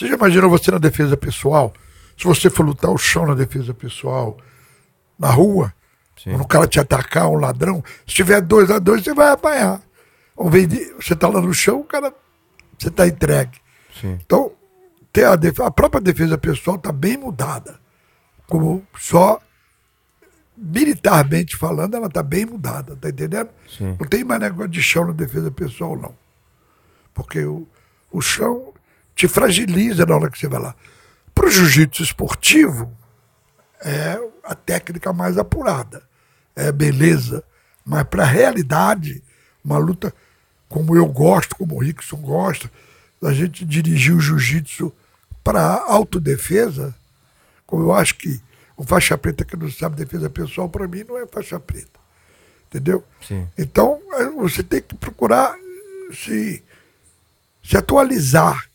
Você já imaginou você na defesa pessoal? Se você for lutar o chão na defesa pessoal, na rua, Sim. quando o cara te atacar, um ladrão, se tiver dois a dois, você vai apanhar. Ao invés de você tá lá no chão, o cara, você tá entregue. Sim. Então, ter a, defesa, a própria defesa pessoal está bem mudada. Como só militarmente falando, ela está bem mudada, tá entendendo? Sim. Não tem mais negócio de chão na defesa pessoal, não. Porque o, o chão te fragiliza na hora que você vai lá. Para o jiu-jitsu esportivo, é a técnica mais apurada, é beleza. Mas para a realidade, uma luta como eu gosto, como o Rickson gosta, a gente dirigir o jiu-jitsu para autodefesa, como eu acho que o faixa preta que não sabe defesa pessoal, para mim, não é faixa preta. Entendeu? Sim. Então, é, você tem que procurar se, se atualizar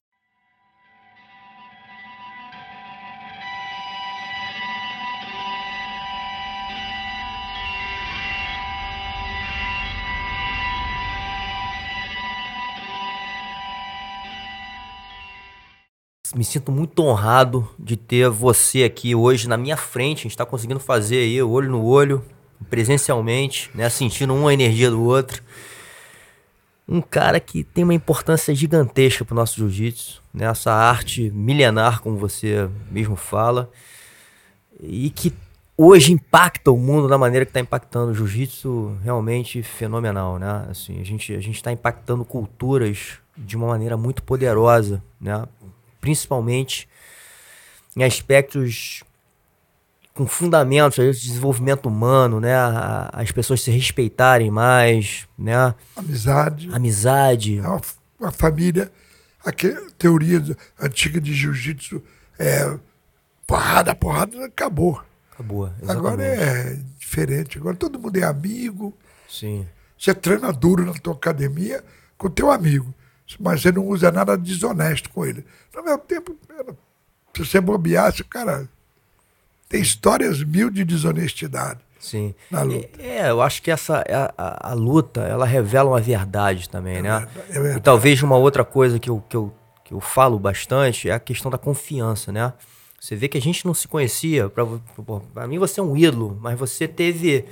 me sinto muito honrado de ter você aqui hoje na minha frente. A gente está conseguindo fazer aí, olho no olho, presencialmente, né? Sentindo uma energia do outro. Um cara que tem uma importância gigantesca para o nosso jiu-jitsu, né? essa arte milenar, como você mesmo fala, e que hoje impacta o mundo da maneira que está impactando. O jiu-jitsu realmente fenomenal, né? Assim, a gente a está impactando culturas de uma maneira muito poderosa, né? Principalmente em aspectos com fundamentos de desenvolvimento humano, né? As pessoas se respeitarem mais, né? Amizade. Amizade. É uma, uma família. A teoria antiga de jiu-jitsu é porrada, porrada, acabou. Acabou. Exatamente. Agora é diferente. Agora todo mundo é amigo. Sim. Você treina duro na tua academia com teu amigo mas você não usa nada desonesto com ele. No meu tempo, se você bobeasse, cara, tem histórias mil de desonestidade. Sim. Na luta. É, é eu acho que essa a, a, a, luta, ela revela uma verdade também, é né? Verdade, é verdade. E talvez uma outra coisa que eu, que, eu, que eu falo bastante é a questão da confiança, né? Você vê que a gente não se conhecia. Para mim, você é um ídolo, mas você teve.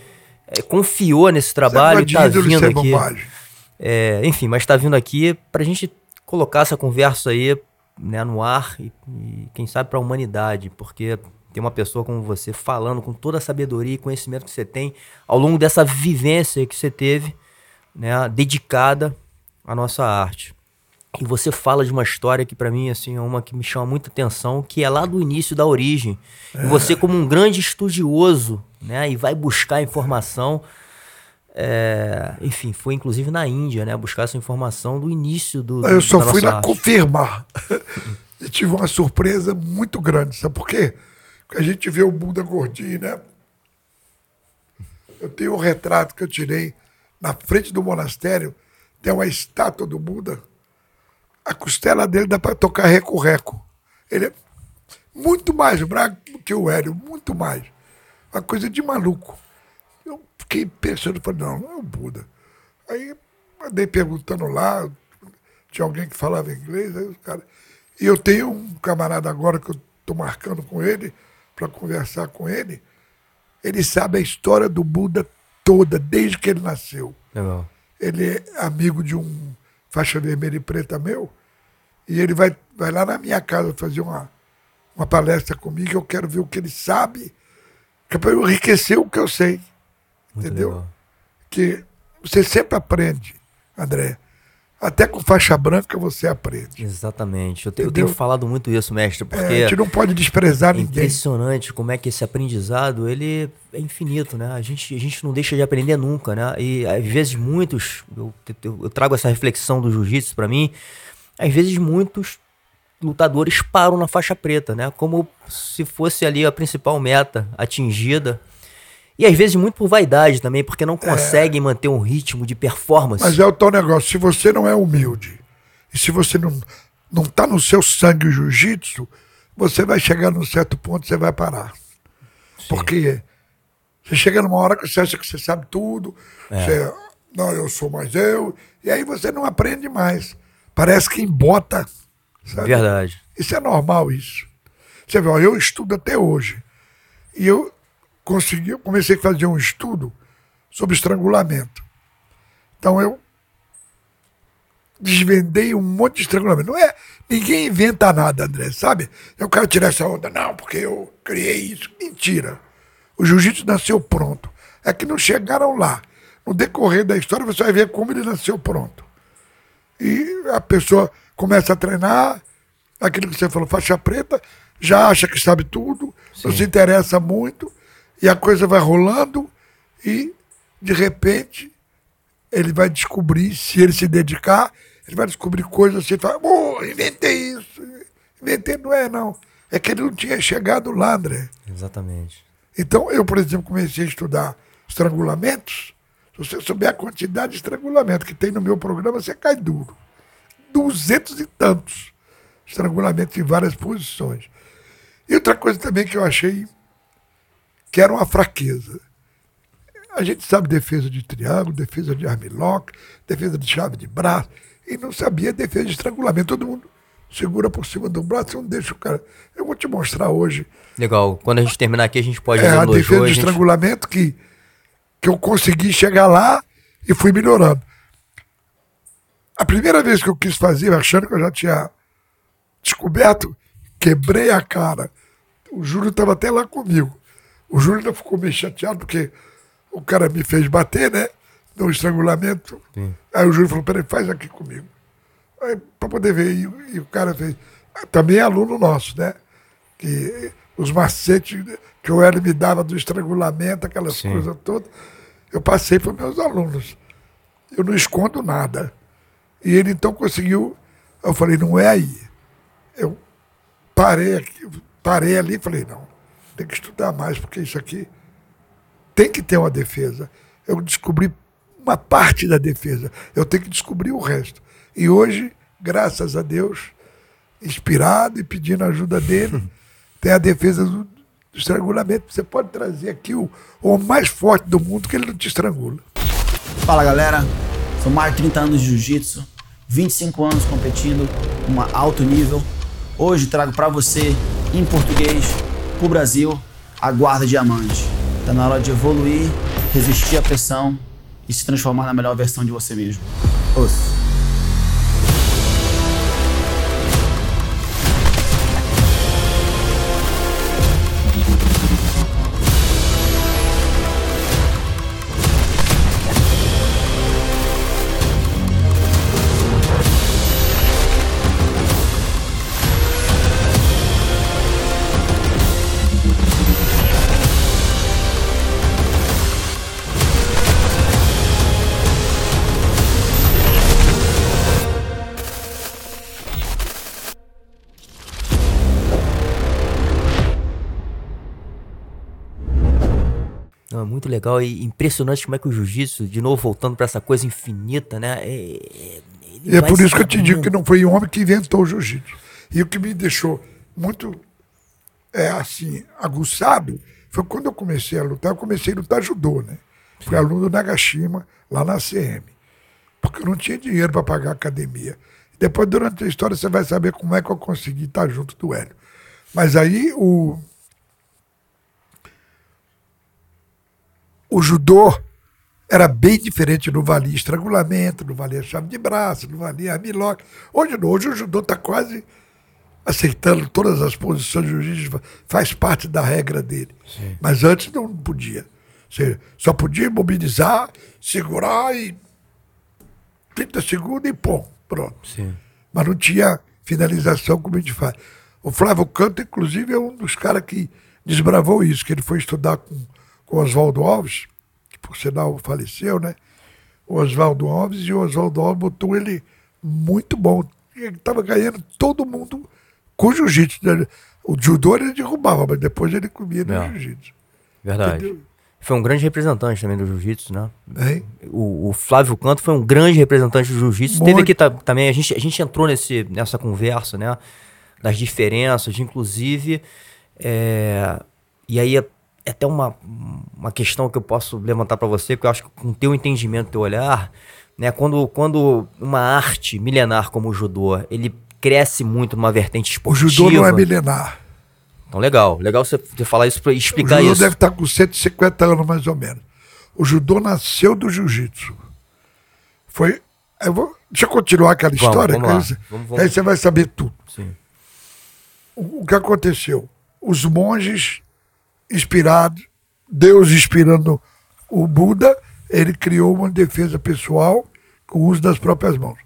É, confiou nesse trabalho e tá vindo aqui. Bombagem. É, enfim, mas está vindo aqui para a gente colocar essa conversa aí né, no ar e, e quem sabe para a humanidade, porque tem uma pessoa como você falando com toda a sabedoria e conhecimento que você tem ao longo dessa vivência que você teve, né, dedicada à nossa arte. E você fala de uma história que para mim assim é uma que me chama muita atenção, que é lá do início da origem. É. E você como um grande estudioso, né, e vai buscar informação, é, enfim, foi inclusive na Índia, né? Buscar essa informação do início do. Eu só fui na confirmar. e tive uma surpresa muito grande, sabe por quê? Porque a gente vê o Buda gordinho, né? Eu tenho um retrato que eu tirei na frente do monastério, tem uma estátua do Buda. A costela dele dá para tocar reco-reco. Ele é muito mais branco que o Hélio, muito mais. Uma coisa de maluco fiquei pensando, falei, não, não é o Buda. Aí andei perguntando lá, tinha alguém que falava inglês, aí os caras. E eu tenho um camarada agora que eu estou marcando com ele, para conversar com ele. Ele sabe a história do Buda toda, desde que ele nasceu. Legal. Ele é amigo de um faixa vermelha e preta meu, e ele vai, vai lá na minha casa fazer uma, uma palestra comigo, eu quero ver o que ele sabe, que é para eu enriquecer o que eu sei. Muito entendeu? Legal. Que você sempre aprende, André. Até com faixa branca você aprende. Exatamente. Eu, te, eu tenho falado muito isso, mestre, porque. É, a gente não pode desprezar é ninguém. Impressionante como é que esse aprendizado ele é infinito, né? A gente, a gente não deixa de aprender nunca, né? E às vezes muitos, eu, eu, eu trago essa reflexão do jiu-jitsu para mim, às vezes muitos lutadores param na faixa preta, né? Como se fosse ali a principal meta atingida e às vezes muito por vaidade também, porque não conseguem é... manter um ritmo de performance. Mas é o tal negócio, se você não é humilde, e se você não, não tá no seu sangue o jiu-jitsu, você vai chegar num certo ponto e você vai parar. Sim. Porque você chega numa hora que você acha que você sabe tudo, é. você, não, eu sou mais eu, e aí você não aprende mais. Parece que embota Sabe? Verdade. Isso é normal, isso. Você vê, ó, eu estudo até hoje. E eu consegui, eu comecei a fazer um estudo sobre estrangulamento. Então eu desvendei um monte de estrangulamento. Não é. Ninguém inventa nada, André, sabe? Eu quero tirar essa onda. Não, porque eu criei isso. Mentira. O jiu-jitsu nasceu pronto. É que não chegaram lá. No decorrer da história, você vai ver como ele nasceu pronto. E a pessoa começa a treinar, aquilo que você falou, faixa preta, já acha que sabe tudo, Sim. não se interessa muito, e a coisa vai rolando, e de repente ele vai descobrir, se ele se dedicar, ele vai descobrir coisas assim, fala, oh, inventei isso. Inventei, não é não. É que ele não tinha chegado lá, André. Exatamente. Então, eu, por exemplo, comecei a estudar estrangulamentos. Se você souber a quantidade de estrangulamento que tem no meu programa, você cai duro. Duzentos e tantos estrangulamentos em várias posições. E outra coisa também que eu achei que era uma fraqueza. A gente sabe defesa de triângulo, defesa de armlock, defesa de chave de braço, e não sabia defesa de estrangulamento. Todo mundo segura por cima do braço e não deixa o cara. Eu vou te mostrar hoje. Legal. Quando a gente terminar aqui, a gente pode é, a defesa de estrangulamento que, que eu consegui chegar lá e fui melhorando. A primeira vez que eu quis fazer, achando que eu já tinha descoberto, quebrei a cara. O Júlio estava até lá comigo. O Júlio ainda ficou meio chateado porque o cara me fez bater, né? No estrangulamento. Sim. Aí o Júlio falou: peraí, faz aqui comigo para poder ver. E, e, o cara fez. Também é aluno nosso, né? Que os macetes que o Hélio me dava do estrangulamento, aquelas Sim. coisas todas, eu passei para meus alunos. Eu não escondo nada. E ele então conseguiu. Eu falei, não é aí. Eu parei aqui, parei ali e falei, não, tem que estudar mais, porque isso aqui tem que ter uma defesa. Eu descobri uma parte da defesa. Eu tenho que descobrir o resto. E hoje, graças a Deus, inspirado e pedindo ajuda dele, tem a defesa do, do estrangulamento. Você pode trazer aqui o, o mais forte do mundo que ele não te estrangula. Fala galera, são mais de 30 anos de jiu-jitsu, 25 anos competindo em alto nível. Hoje trago para você, em português, pro Brasil, a guarda diamante. Tá na hora de evoluir, resistir à pressão e se transformar na melhor versão de você mesmo. Os. Legal e impressionante como é que o jiu-jitsu, de novo voltando para essa coisa infinita, né? É, é por isso que eu te digo que não foi o homem que inventou o jiu-jitsu. E o que me deixou muito é, assim, aguçado foi quando eu comecei a lutar, eu comecei a lutar judô, né? Fui aluno do Nagashima, lá na CM. Porque eu não tinha dinheiro para pagar a academia. Depois, durante a história, você vai saber como é que eu consegui estar junto do Hélio. Mas aí o, o judô era bem diferente, não valia estrangulamento, não valia chave de braço, não valia armlock. Hoje não, hoje o judô está quase aceitando todas as posições jiu-jitsu, faz parte da regra dele. Sim. Mas antes não podia. Você só podia imobilizar, segurar e 30 segundos e pô, pronto. Sim. Mas não tinha finalização como a gente faz. O Flávio Canto, inclusive, é um dos caras que desbravou isso, que ele foi estudar com Oswaldo Alves, que por sinal faleceu, né? O Oswaldo Alves, e o Oswaldo Alves botou ele muito bom. Ele estava ganhando todo mundo com jiu-jitsu. Né? O judô ele derrubava, mas depois ele comia no é. jiu-jitsu. Verdade. Entendeu? Foi um grande representante também do jiu-jitsu, né? O, o, Flávio Canto foi um grande representante do jiu-jitsu. Teve aqui também, a gente, a gente entrou nesse, nessa conversa, né? Das diferenças, inclusive. É, e aí é até uma, uma questão que eu posso levantar para você, que eu acho que com teu entendimento, teu olhar, né, quando, quando uma arte milenar como o judô, ele cresce muito numa vertente esportiva. O judô não é milenar. Então, legal. Legal você falar isso para explicar isso. O judô isso. deve estar com 150 anos, mais ou menos. O judô nasceu do jiu-jitsu. Foi. Eu vou, deixa eu continuar aquela vamos, história, vamos aí, vamos, vamos. aí você vai saber tudo. Sim. O, o que aconteceu? Os monges inspirados, Deus inspirando o Buda, ele criou uma defesa pessoal com o uso das próprias mãos.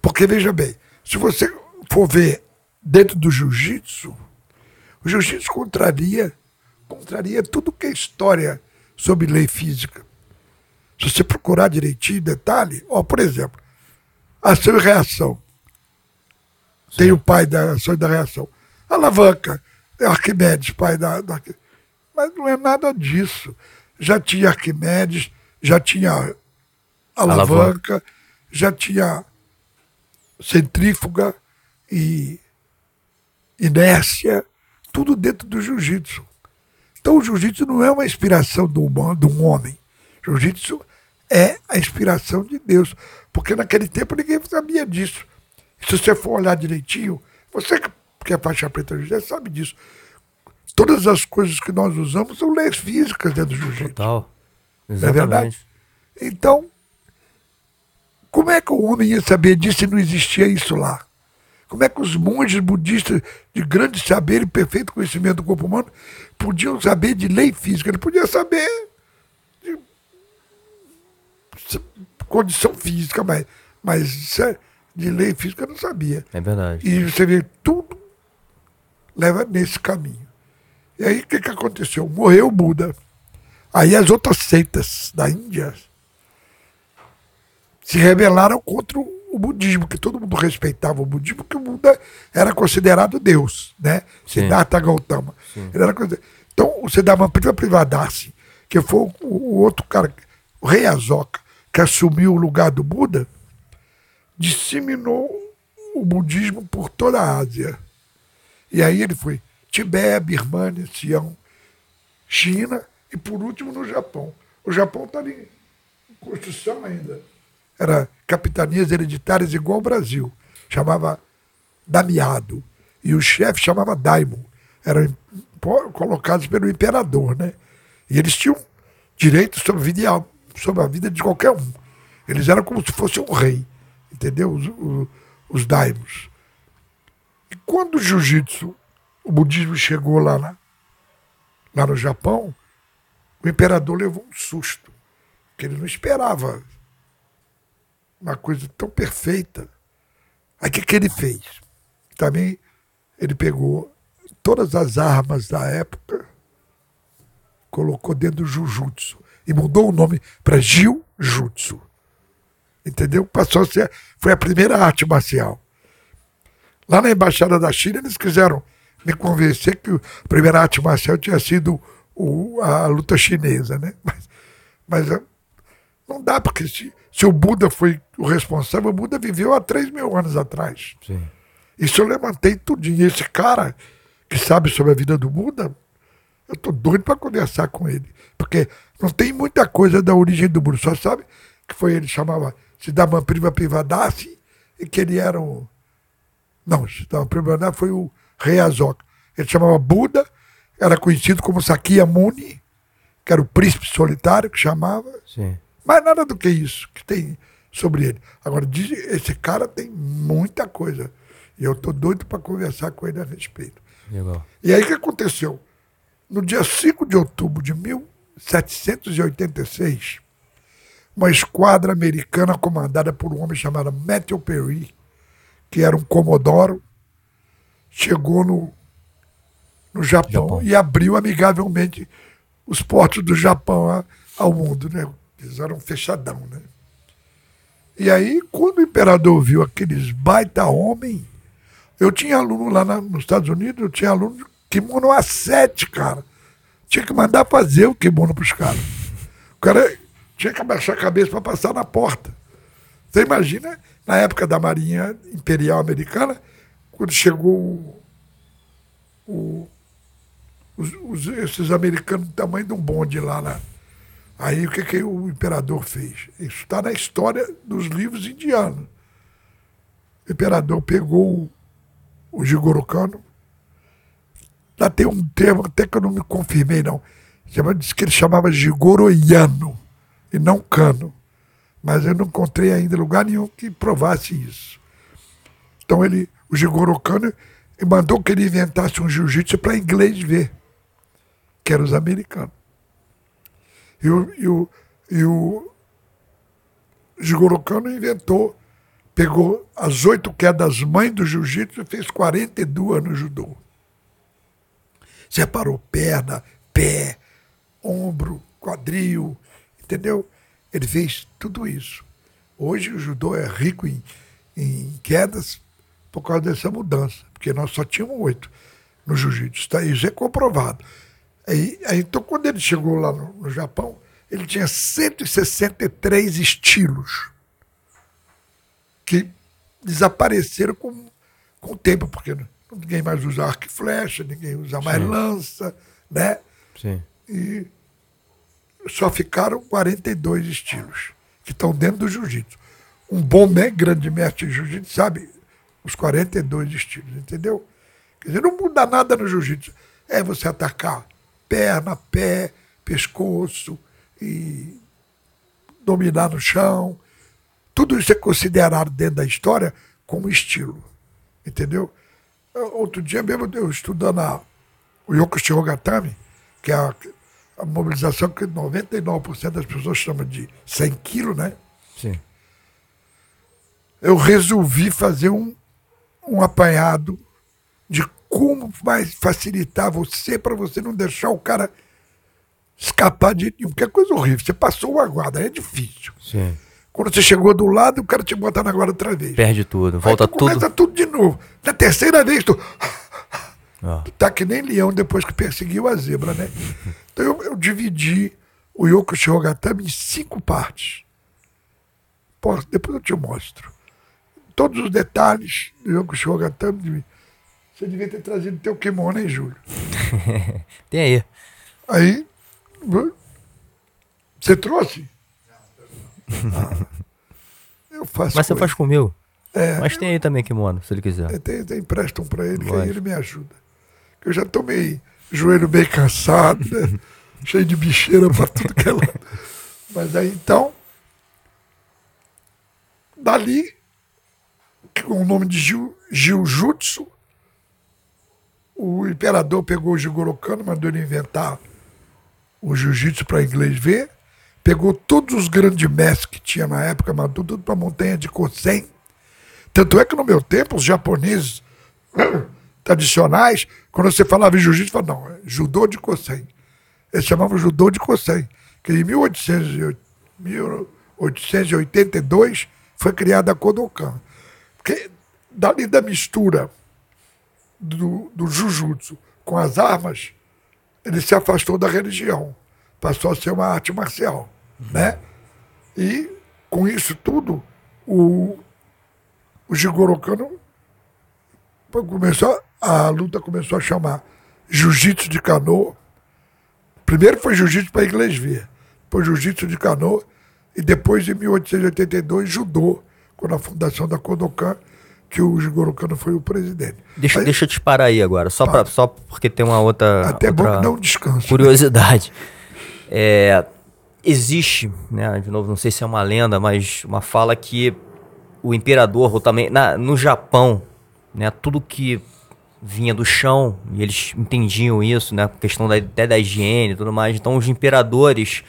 Porque, veja bem, se você for ver dentro do jiu-jitsu, o jiu-jitsu contraria, contraria tudo que é história sobre lei física. Se você procurar direitinho, detalhe, ó, por exemplo, ação e reação. Sim. Tem o pai da ação e da reação. Alavanca, Arquimedes, pai da, da. Mas não é nada disso. Já tinha Arquimedes, já tinha alavanca, alavanca. já tinha centrífuga e inércia, tudo dentro do jiu-jitsu. Então o jiu-jitsu não é uma inspiração do, humano, de um homem. Jiu-jitsu é a inspiração de Deus. Porque naquele tempo ninguém sabia disso. Se você for olhar direitinho, você que é faixa preta já sabe disso. Todas as coisas que nós usamos são leis físicas dentro do jiu-jitsu. Total. Exatamente. Não é verdade? Então, como é que o homem ia saber disso se não existia isso lá? Como é que os monges budistas de grande saber e perfeito conhecimento do corpo humano podiam saber de lei física? Ele podia saber de condição física, mas, mas é de lei física não sabia. É verdade. E você vê, tudo leva nesse caminho. E aí o que, que aconteceu? Morreu o Buda. Aí as outras seitas da Índia se rebelaram contra o budismo, que todo mundo respeitava o budismo, porque o Buda era considerado Deus, né? Siddhartha Gautama. Ele era Então, o Siddhartha Privadasi, que foi o, o, outro cara, o rei Azoka, que assumiu o lugar do Buda, disseminou o budismo por toda a Ásia. E aí ele foi Tibete, Birmania, Sião, China e, por último, no Japão. O Japão está em construção ainda era capitanias hereditárias igual ao Brasil. Chamava Damiado. E o chefe chamava Daimon. Eram colocados pelo imperador, né? E eles tinham direito sobre a vida, sobre a vida de qualquer um. Eles eram como se fosse um rei, entendeu? Os, os, os daimos. E quando o jiu-jitsu, o budismo chegou lá, na, lá no Japão, o imperador levou um susto, porque ele não esperava uma coisa tão perfeita. Aí o que, que ele fez? Também ele pegou todas as armas da época, colocou dentro do Jujutsu e mudou o nome para Jiu-Jutsu. Entendeu? Passou a ser. Foi a primeira arte marcial. Lá na Embaixada da China, eles quiseram me convencer que a primeira arte marcial tinha sido o, a luta chinesa, né? Mas, mas não dá, porque se, se o Buda foi o responsável, o Buda viveu há 3 mil anos atrás. Sim. Isso eu levantei tudinho. E esse cara que sabe sobre a vida do Buda, eu tô doido para conversar com ele. Porque não tem muita coisa da origem do Buda. Só sabe que foi ele chamava Siddhartha Priva Privadasi e que ele era o. Não, Siddhartha Privadasi foi o rei Azoka. Ele chamava Buda, era conhecido como Sakyamuni, que era o príncipe solitário que chamava. Sim. Mas nada do que isso que tem sobre ele. Agora, esse cara tem muita coisa. E eu estou doido para conversar com ele a respeito. Legal. E aí o que aconteceu? No dia 5 de outubro de 1786, uma esquadra americana comandada por um homem chamado Matthew Perry, que era um comodoro, chegou no, no Japão, Japão. e abriu amigavelmente os portos do Japão a, ao mundo. Né? Eles eram fechadão, né? E aí, quando o imperador viu aqueles baita homem, eu tinha aluno lá na, nos Estados Unidos, eu tinha aluno de kimono A7, cara. Tinha que mandar fazer o kimono pros caras. O cara tinha que abaixar a cabeça para passar na porta. Você imagina, na época da Marinha Imperial Americana, quando chegou o, os, os, esses americanos do tamanho de um bonde lá, lá Aí o que, que o imperador fez? Isso está na história dos livros indianos. O imperador pegou o Jigoro Kano. Lá tem um termo até que eu não me confirmei, não. Diz que ele chamava Jigoroiano e não Cano. Mas eu não encontrei ainda lugar nenhum que provasse isso. Então ele, o Jigoro Kano, mandou que ele inventasse um jiu-jitsu para inglês ver, que eram os americanos. E o, e o, e o Jigoro Kano inventou, pegou as oito quedas mães do jiu-jitsu e fez 42 no judô. Separou perna, pé, ombro, quadril, entendeu? Ele fez tudo isso. Hoje o judô é rico em, em quedas por causa dessa mudança, porque nós só tínhamos oito no jiu-jitsu. Tá? Isso é comprovado. Aí, aí, então, quando ele chegou lá no, no Japão, ele tinha 163 estilos que desapareceram com, com o tempo, porque ninguém mais usa arco e flecha, ninguém usa mais Sim. lança, né? Sim. E só ficaram 42 estilos que estão dentro do jiu-jitsu. Um bom grande mestre de jiu-jitsu sabe os 42 estilos, entendeu? Quer dizer, não muda nada no jiu-jitsu. É você atacar perna, pé, pescoço e dominar no chão. Tudo isso é considerado dentro da história como estilo, entendeu? Outro dia mesmo eu estudando a, o Yoko Shirogatami, que é a, a mobilização que 99% das pessoas chamam de 100 quilos, né? Sim. Eu resolvi fazer um, um apanhado de como vai facilitar você para você não deixar o cara escapar de nenhum. Porque é coisa horrível. Você passou uma guarda, é difícil. Sim. Quando você chegou do lado, o cara te bota na guarda outra vez. Perde tudo, volta tudo. Começa tudo de novo. Na terceira vez, tu. Ah. Tu tá que nem leão depois que perseguiu a zebra, né? Então eu, eu dividi o Yoko Shirogatami em cinco partes. Depois eu te mostro. Todos os detalhes do Yoko Shirogatami. Você devia ter trazido teu kimono, hein, Júlio? Tem aí. Aí. Você trouxe? Ah, eu faço. Mas você faz comigo? É, Mas tem aí também kimono, se ele quiser. Tem, tem, emprestam para ele, que aí ele me ajuda. Eu já tô meio joelho meio cansado, né? cheio de bicheira para tudo que é lado. Mas aí então, dali, com o nome de Gil, Jiu-Jutsu, o imperador pegou o Jigoro Kano, mandou ele inventar o jiu-jitsu para inglês ver, pegou todos os grandes mestres que tinha na época, mandou tudo para a montanha de Kosen. Tanto é que no meu tempo, os japoneses tradicionais, quando você falava em jiu-jitsu, falavam, não, é judô de Kosen. Eles chamavam judô de Kosen, que em 1882 foi criada a Kodokan. Porque dali da mistura do, do Jujutsu com as armas, ele se afastou da religião. Passou a ser uma arte marcial. Né? E com isso tudo, o, o Jigoro Kano começou, a luta começou a chamar Jiu-Jitsu de canoa. Primeiro foi Jiu-Jitsu para inglês ver, depois Jiu-Jitsu de canoa, e depois, em 1882, Judô, com a fundação da Kodokan, que o Jigoro Kano foi o presidente. Deixa, aí, deixa eu te parar aí agora, só, pra, só porque tem uma outra. Até outra bom que dá um descanso. Curiosidade. É, existe, né, de novo, não sei se é uma lenda, mas uma fala que o imperador, ou também na, no Japão, né, tudo que vinha do chão, e eles entendiam isso, né, questão da, até da higiene e tudo mais, então os imperadores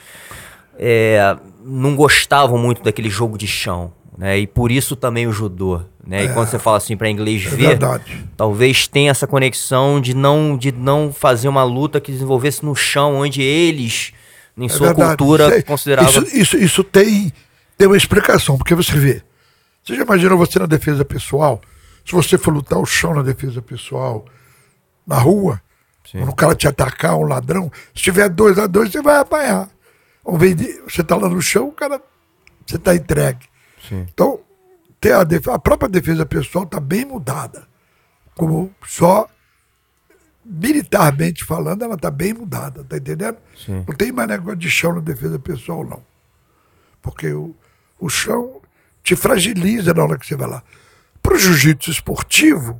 é, não gostavam muito daquele jogo de chão, né, e por isso também o judô. Né? É, e quando você fala assim para inglês é ver, verdade. talvez tenha essa conexão de não, de não fazer uma luta que desenvolvesse no chão, onde eles, em é sua verdade. cultura, consideravam. Isso, isso, isso, tem, tem uma explicação, porque você vê. Você já imaginou você na defesa pessoal? Se você for lutar o chão na defesa pessoal, na rua, Sim. quando o cara te atacar, um ladrão, se tiver dois a dois, você vai apanhar. Ao invés de você tá lá no chão, o cara. Você tá entregue. Sim. Então, tem a, defesa, a própria defesa pessoal está bem mudada. Como só militarmente falando, ela está bem mudada, tá entendendo? Sim. Não tem mais negócio de chão na defesa pessoal, não. Porque o, o chão te fragiliza na hora que você vai lá. Para o jiu-jitsu esportivo,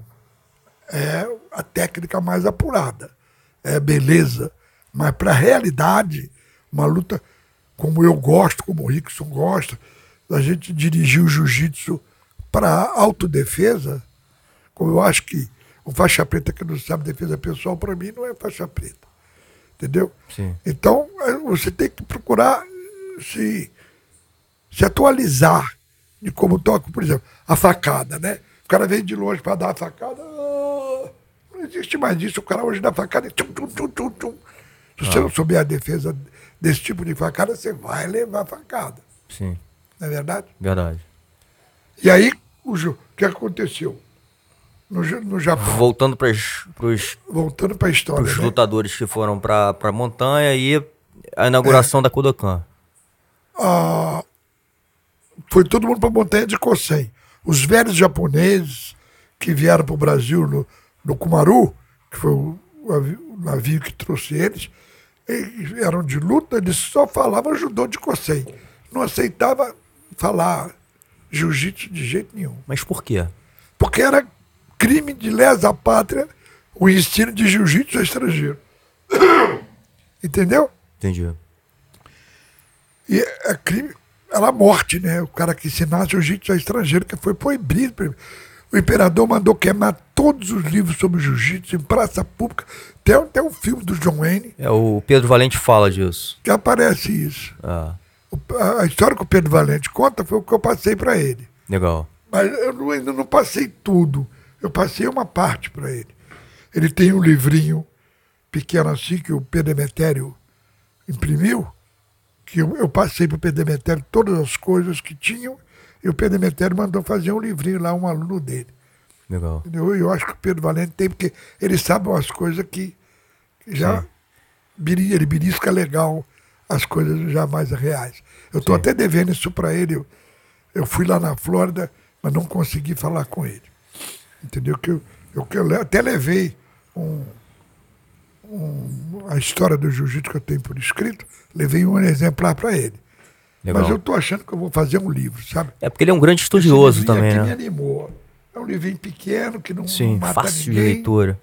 é a técnica mais apurada, é beleza. Mas para a realidade, uma luta como eu gosto, como o Rickson gosta, a gente dirigir o jiu-jitsu para autodefesa, como eu acho que o faixa preta que não sabe defesa pessoal, para mim, não é faixa preta. Entendeu? Sim. Então, é, você tem que procurar se, se atualizar de como toca, por exemplo, a facada, né? O cara vem de longe para dar a facada. Ah, não existe mais isso. O cara hoje dá facada e tchum, tchum, tchum, tchum, tchum. Se você ah. não souber a defesa desse tipo de facada, você vai levar facada. Sim. Não é verdade? Verdade. E aí, o, que aconteceu? No, no Japão. Voltando para os. Voltando para a história. Os né? lutadores que foram para a montanha e a inauguração é. da Kodokan. Ah, foi todo mundo para a montanha de Kosen. Os velhos japoneses que vieram para o Brasil no, no Kumaru, que foi o, o, navio que trouxe eles, eles eram de luta, eles só falavam judô de Kosen. Não aceitava falar jiu-jitsu de jeito nenhum. Mas por quê? Porque era crime de lesa pátria o ensino de jiu-jitsu estrangeiro. Entendeu? Entendi. E é crime era a morte, né? O cara que ensinasse jiu-jitsu a estrangeiro, que foi proibido. O imperador mandou queimar todos os livros sobre jiu-jitsu em praça pública. Tem até um filme do John Wayne. É, o Pedro Valente fala disso. Que aparece isso. Ah. A história que o Pedro Valente conta foi o que eu passei para ele. Legal. Mas eu ainda não passei tudo. Eu passei uma parte para ele. Ele tem um livrinho pequeno assim que o Pedro Emetério imprimiu que eu, eu passei para o Pedro Demetério todas as coisas que tinham, e o Pedro Demetério mandou fazer um livrinho lá, um aluno dele. Legal. Entendeu? Eu acho que o Pedro Valente tem, porque ele sabe umas coisas que já biri, ele belisca legal as coisas já mais reais. Eu estou até devendo isso para ele. Eu, eu, fui lá na Flórida, mas não consegui falar com ele. Entendeu? Que eu, eu, eu até levei um, um, a história do jiu-jitsu que eu tenho por escrito, levei um exemplar para ele. Legal. Mas eu estou achando que eu vou fazer um livro, sabe? É porque ele é um grande estudioso também, né? me animou. É um livrinho pequeno que não, Sim, mata fácil ninguém. de leitura.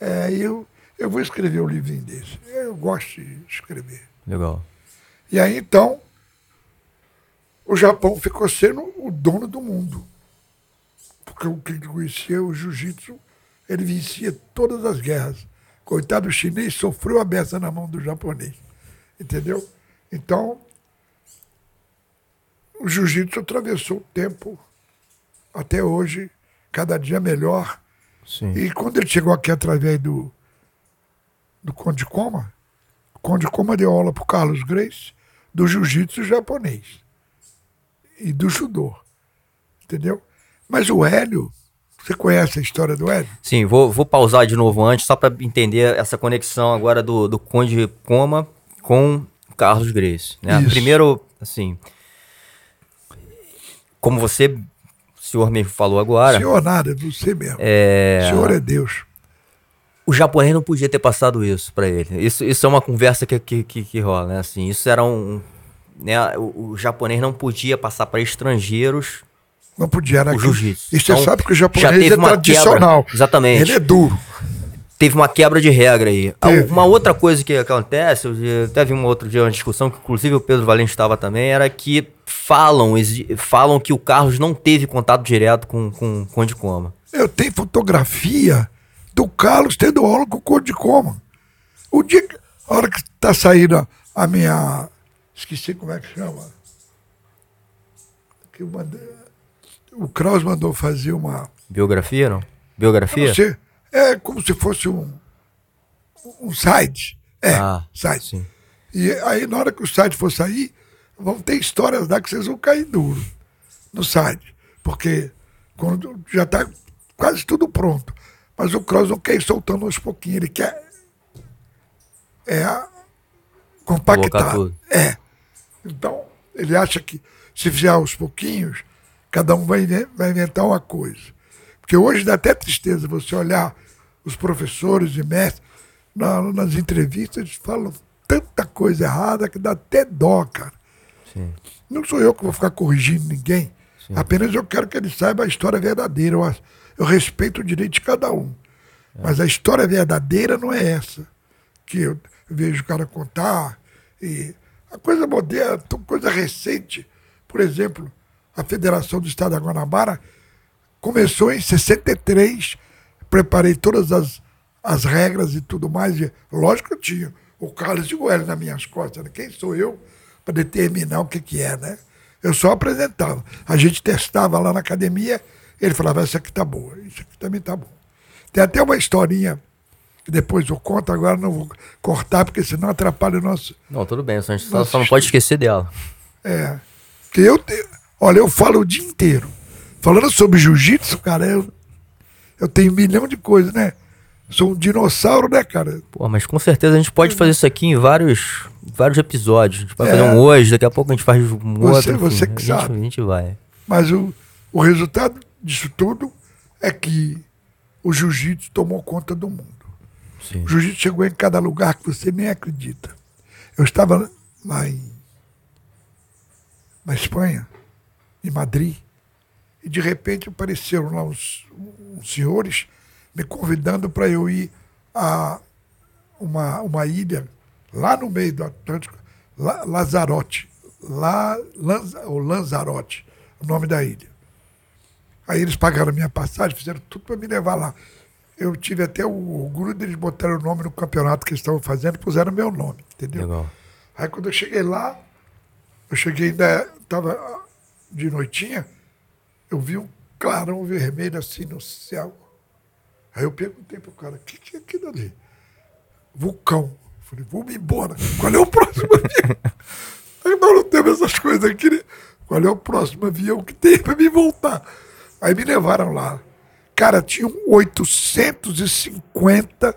É, eu, eu vou escrever um livrinho desse. Gosto de escrever. Legal. E aí, então, o Japão ficou sendo o dono do mundo. Porque o que conhecia o jiu-jitsu, ele vencia todas as guerras. Coitado chinês sofreu a beça na mão do japonês. Entendeu? Então, o jiu-jitsu atravessou o tempo até hoje, cada dia melhor. Sim. E quando ele chegou aqui através do, do Conde Coma, Conde Coma deu aula para o Carlos Grace do jiu-jitsu japonês e do judô. Entendeu? Mas o Hélio você conhece a história do Hélio? Sim, vou, vou pausar de novo antes, só para entender essa conexão agora do, do Conde Coma com Carlos Grace. Né? Primeiro, assim, como você, o senhor me falou agora. Senhor nada, é você mesmo. É... O senhor é Deus. O japonês não podia ter passado isso para ele. Isso, isso é uma conversa que, que, que, que rola, né? Assim, isso era um. Né? O, o japonês não podia passar para estrangeiros não podia, né? O jiu-jitsu. E você então, sabe que o japonês é tradicional. Quebra. Exatamente. Ele é duro. Teve uma quebra de regra aí. Teve. Uma outra coisa que acontece, eu até vi um outro dia uma discussão, que inclusive o Pedro Valente estava também, era que falam, falam que o Carlos não teve contato direto com, com o Conde Coma. Eu tenho fotografia do Carlos tendo aula com o Conde Coma. O dia, a hora que tá saindo a minha. Esqueci como é que chama. Que mandei o Kraus mandou fazer uma. Biografia, não? Biografia? Não é como se fosse um, um site. É, ah, site. Sim. E aí, na hora que o site for sair, vão ter histórias lá que vocês vão cair duro no site. Porque quando já está quase tudo pronto. Mas o Kraus não quer ir soltando aos pouquinhos, ele quer é, compactar. É. Então, ele acha que se fizer aos pouquinhos, Cada um vai, vai inventar uma coisa. Porque hoje dá até tristeza você olhar os professores e mestres na, nas entrevistas, eles falam tanta coisa errada que dá até dó, cara. Sim. Não sou eu que vou ficar corrigindo ninguém. Sim. Apenas eu quero que ele saiba a história verdadeira. Eu, eu respeito o direito de cada um. Mas a história verdadeira não é essa. Que eu vejo o cara contar. E a coisa moderna, coisa recente. Por exemplo, a Federação do Estado da Guanabara começou em 63. Preparei todas as, as regras e tudo mais. E, lógico que eu tinha o Carlos de Goelho nas minhas costas. Né? Quem sou eu para determinar o que, que é, né? Eu só apresentava. A gente testava lá na academia, ele falava, essa aqui tá boa, isso aqui também tá bom. Tem até uma historinha que depois eu conto, agora não vou cortar, porque senão atrapalha o nosso. Não, tudo bem, só, só, só não pode esquecer dela. É. Que eu te... Olha, eu falo o dia inteiro. Falando sobre jiu-jitsu, cara, eu, eu tenho um milhão de coisas, né? Sou um dinossauro, né, cara? Pô, mas com certeza a gente pode fazer isso aqui em vários, vários episódios. A gente vai é. fazer um hoje, daqui a pouco a gente faz um você, outro. Você que a sabe. Gente, a gente vai. Mas o, o resultado disso tudo é que o jiu-jitsu tomou conta do mundo. Sim. O jiu-jitsu chegou em cada lugar que você nem acredita. Eu estava lá em, na Espanha, em Madrid, e de repente apareceram lá uns, uns senhores me convidando para eu ir a uma, uma ilha lá no meio do Atlântico, La, Lazarote, lá, Lanz, ou Lanzarote, o nome da ilha. Aí eles pagaram minha passagem, fizeram tudo para me levar lá. Eu tive até o orgulho deles botarem o nome no campeonato que eles estavam fazendo, puseram meu nome, entendeu? Legal. Aí quando eu cheguei lá, eu cheguei ainda, estava de noitinha, eu vi um clarão vermelho assim no céu. Aí eu perguntei pro cara, o que, que é aquilo ali? Vulcão. Falei, vamos embora. Qual é o próximo avião? Aí nós não temos essas coisas aqui, né? Qual é o próximo avião que tem para me voltar? Aí me levaram lá. Cara, tinham 850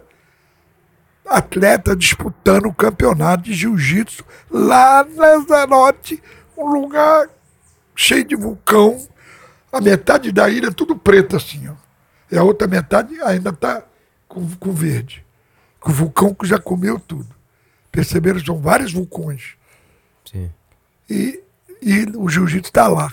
atletas disputando o campeonato de jiu-jitsu lá na Zanote, um lugar cheio de vulcão. A metade da ilha tudo preto assim, ó. E a outra metade ainda está com, com verde. O vulcão que já comeu tudo. Perceberam? São vários vulcões. Sim. E, e o jiu-jitsu está lá.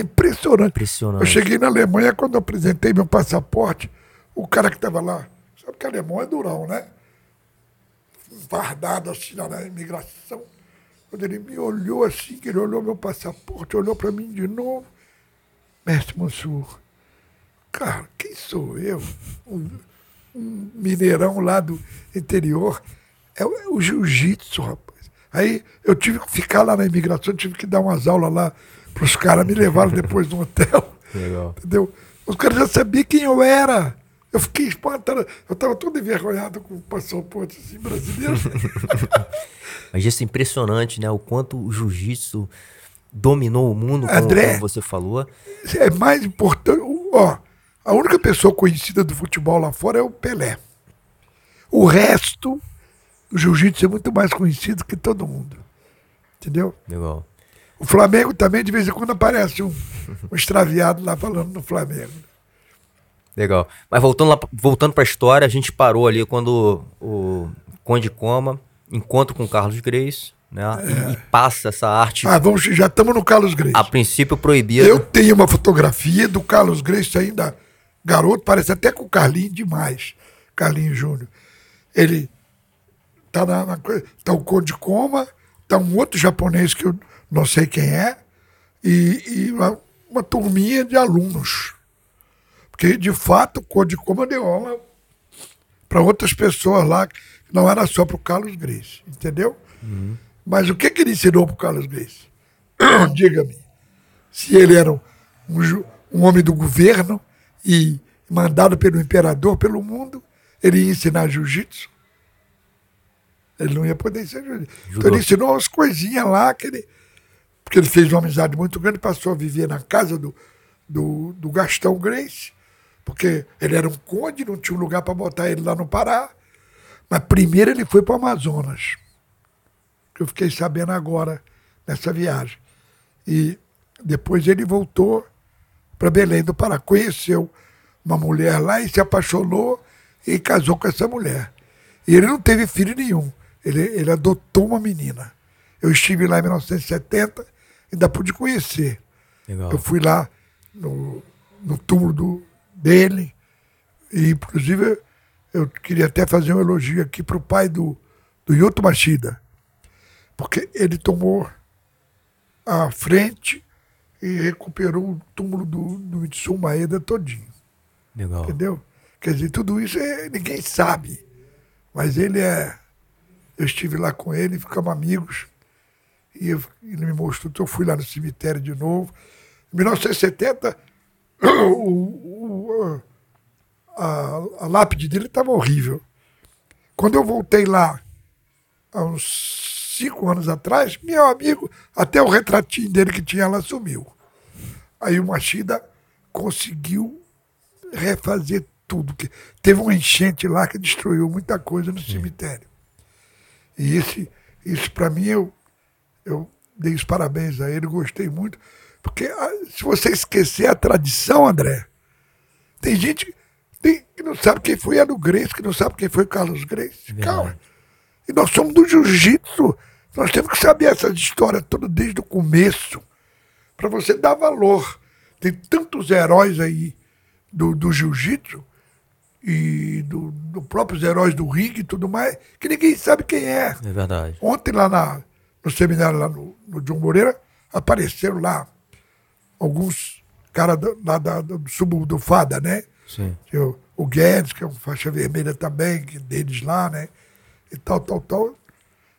É impressionante. impressionante. Eu cheguei na Alemanha, quando eu apresentei meu passaporte, o cara que estava lá, sabe que alemão é durão, né? Fardado assim na imigração. Quando ele me olhou assim, que ele olhou meu passaporte, olhou para mim de novo. Mestre Mansur, Cara, quem sou eu? Um, um mineirão lá do interior. É o, o jiu-jitsu, rapaz. Aí eu tive que ficar lá na imigração, tive que dar umas aulas lá para os caras, me levaram depois no hotel. Legal. Entendeu? Os caras já sabiam quem eu era. Eu fiquei espantado. Eu estava todo envergonhado com o passaporte assim, brasileiro. Mas isso é impressionante, né? O quanto o jiu-jitsu dominou o mundo, como, André, como você falou. É mais importante. Ó, a única pessoa conhecida do futebol lá fora é o Pelé. O resto, o jiu-jitsu é muito mais conhecido que todo mundo. Entendeu? Legal. O Flamengo também, de vez em quando, aparece um, um extraviado lá falando no Flamengo. Legal. Mas voltando, lá, voltando para a história, a gente parou ali quando o Conde Coma encontra com o Carlos Grace, né? É. E, e, passa essa arte. Ah, vamos, já estamos no Carlos Grace. A princípio proibida. Eu tenho uma fotografia do Carlos Grace ainda garoto, parece até com o Carlinho demais, Carlinho Júnior. Ele tá na, na tá o Conde Coma, tá um outro japonês que eu não sei quem é, e, e uma, uma, turminha de alunos. Porque, de fato, o Conde Coma deu aula para outras pessoas lá, não era só para o Carlos Grace, entendeu? Uhum. Mas o que, que ele ensinou para o Carlos Grace? Diga-me. Se ele era um, um, um homem do governo, e mandado pelo imperador pelo mundo, ele ia ensinar jiu-jitsu. Ele não ia poder ensinar jiu-jitsu. Então ele ensinou umas coisinhas lá, que ele, porque ele fez uma amizade muito grande, passou a viver na casa do, do, do Gastão Grace, porque ele era um conde, não tinha um lugar para botar ele lá no Pará. Mas primeiro ele foi para o Amazonas, que eu fiquei sabendo agora nessa viagem. E depois ele voltou para Belém do Pará. Conheceu uma mulher lá e se apaixonou e casou com essa mulher. E ele não teve filho nenhum. Ele, ele adotou uma menina. Eu estive lá em 1970, ainda pude conhecer. Legal. Eu fui lá no, no túmulo do, dele, e inclusive eu queria até fazer um elogio aqui para o pai do, do Yuto Machida, porque ele tomou a frente e recuperou o túmulo do, do Mitsu Maeda todinho. Legal. Entendeu? Quer dizer, tudo isso é, ninguém sabe. Mas ele é. Eu estive lá com ele, ficamos amigos. E ele me mostrou, então eu fui lá no cemitério de novo. Em 1970, o, o, a, a lápide dele estava horrível. Quando eu voltei lá, há uns cinco anos atrás, meu amigo, até o retratinho dele que tinha lá sumiu. Aí o Machida conseguiu refazer tudo. Que teve uma enchente lá que destruiu muita coisa no cemitério. E esse, isso para mim, eu, eu dei os parabéns a ele, gostei muito. Porque ah, se você esquecer a tradição, André, tem gente tem, que não sabe quem foi Elo Grace, que não sabe quem foi Carlos Grace. É Calma. E nós somos do jiu-jitsu. Nós temos que saber essa história toda desde o começo, para você dar valor. Tem tantos heróis aí do, do jiu-jitsu e do, do próprios heróis do ringue e tudo mais, que ninguém sabe quem é. É verdade. Ontem lá na, no seminário lá no, no John Moreira, apareceram lá alguns caras lá da, do sub do Fada, né? Sim. O, o Guedes, que é um faixa vermelha também, que deles lá, né? E tal, tal, tal.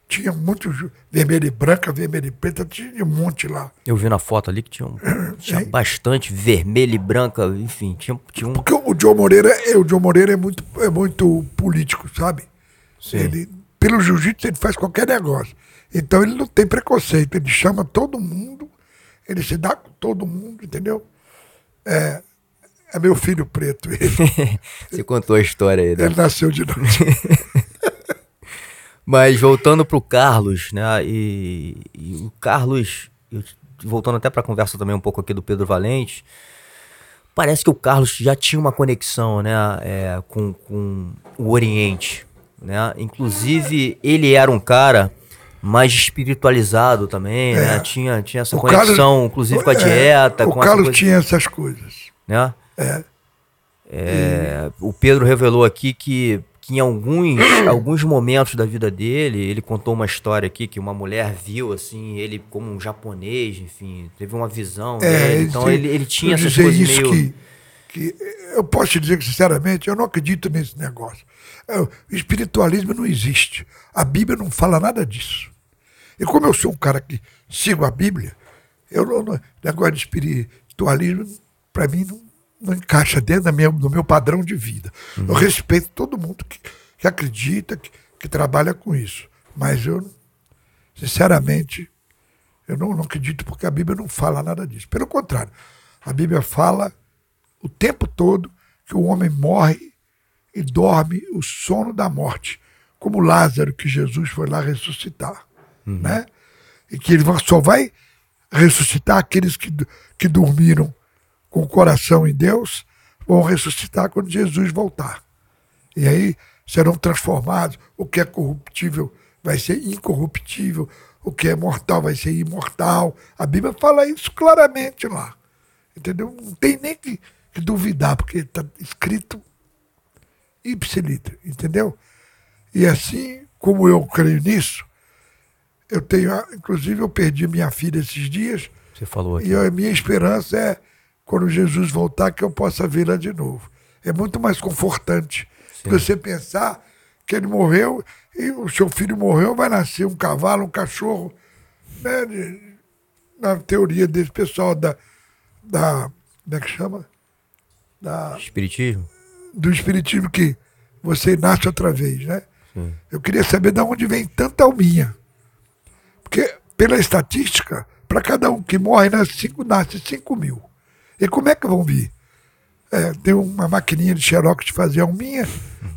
Tinha muitos vermelho e branca, vermelho e preta, tinha um monte lá. Eu vi na foto ali que tinha, um, tinha bastante vermelho e branca, enfim, tinha, tinha um. Porque o João Moreira, é, o João Moreira é muito, é muito político, sabe? Sim. Ele, pelo jiu-jitsu ele faz qualquer negócio. Então ele não tem preconceito, ele chama todo mundo, ele se dá com todo mundo, entendeu? É, é meu filho preto. Ele. Você contou a história aí, né? Ele nasceu de noite. Mas voltando para o Carlos, né? E, e, o Carlos, voltando até para a conversa também um pouco aqui do Pedro Valente, parece que o Carlos já tinha uma conexão, né? É, com, com o Oriente, né? Inclusive ele era um cara mais espiritualizado também, né? é. né? Tinha, tinha essa o conexão, Carlos, inclusive com a é, dieta. o Carlos tinha essas coisas. Né? É. é o Pedro revelou aqui que, que em alguns, alguns momentos da vida dele, ele contou uma história aqui que uma mulher viu assim ele como um japonês, enfim, teve uma visão. É, dele, então ele, ele tinha essas coisas isso meio... que, que eu posso te dizer que sinceramente eu não acredito nesse negócio. É, o espiritualismo não existe. A Bíblia não fala nada disso. E como eu sou um cara que sigo a Bíblia, eu não, negócio de espiritualismo para mim não, não encaixa dentro da minha, do meu padrão de vida. Uhum. Eu respeito todo mundo que, que acredita, que, que trabalha com isso. Mas eu, sinceramente, eu não, não acredito porque a Bíblia não fala nada disso. Pelo contrário, a Bíblia fala o tempo todo que o homem morre e dorme o sono da morte, como Lázaro que Jesus foi lá ressuscitar, uhum. né? E que ele só vai ressuscitar aqueles que, que dormiram com o coração em Deus, vão ressuscitar quando Jesus voltar. E aí serão transformados. O que é corruptível vai ser incorruptível, o que é mortal vai ser imortal. A Bíblia fala isso claramente lá. Entendeu? Não tem nem que, que duvidar, porque está escrito ipsiliter, entendeu? E assim como eu creio nisso, eu tenho, inclusive eu perdi minha filha esses dias. Você falou aqui. E a minha esperança é quando Jesus voltar, que eu possa vê-la de novo. É muito mais confortante Sim. você pensar que ele morreu e o seu filho morreu, vai nascer um cavalo, um cachorro. Né? Na teoria desse pessoal da, da. Como é que chama? Da, Espiritismo? Do Espiritismo que você nasce outra vez, né? Sim. Eu queria saber de onde vem tanta alminha. Porque, pela estatística, para cada um que morre, nasce 5 nasce cinco mil. E como é que vão vir? É, tem uma maquininha de xerox de fazer alminha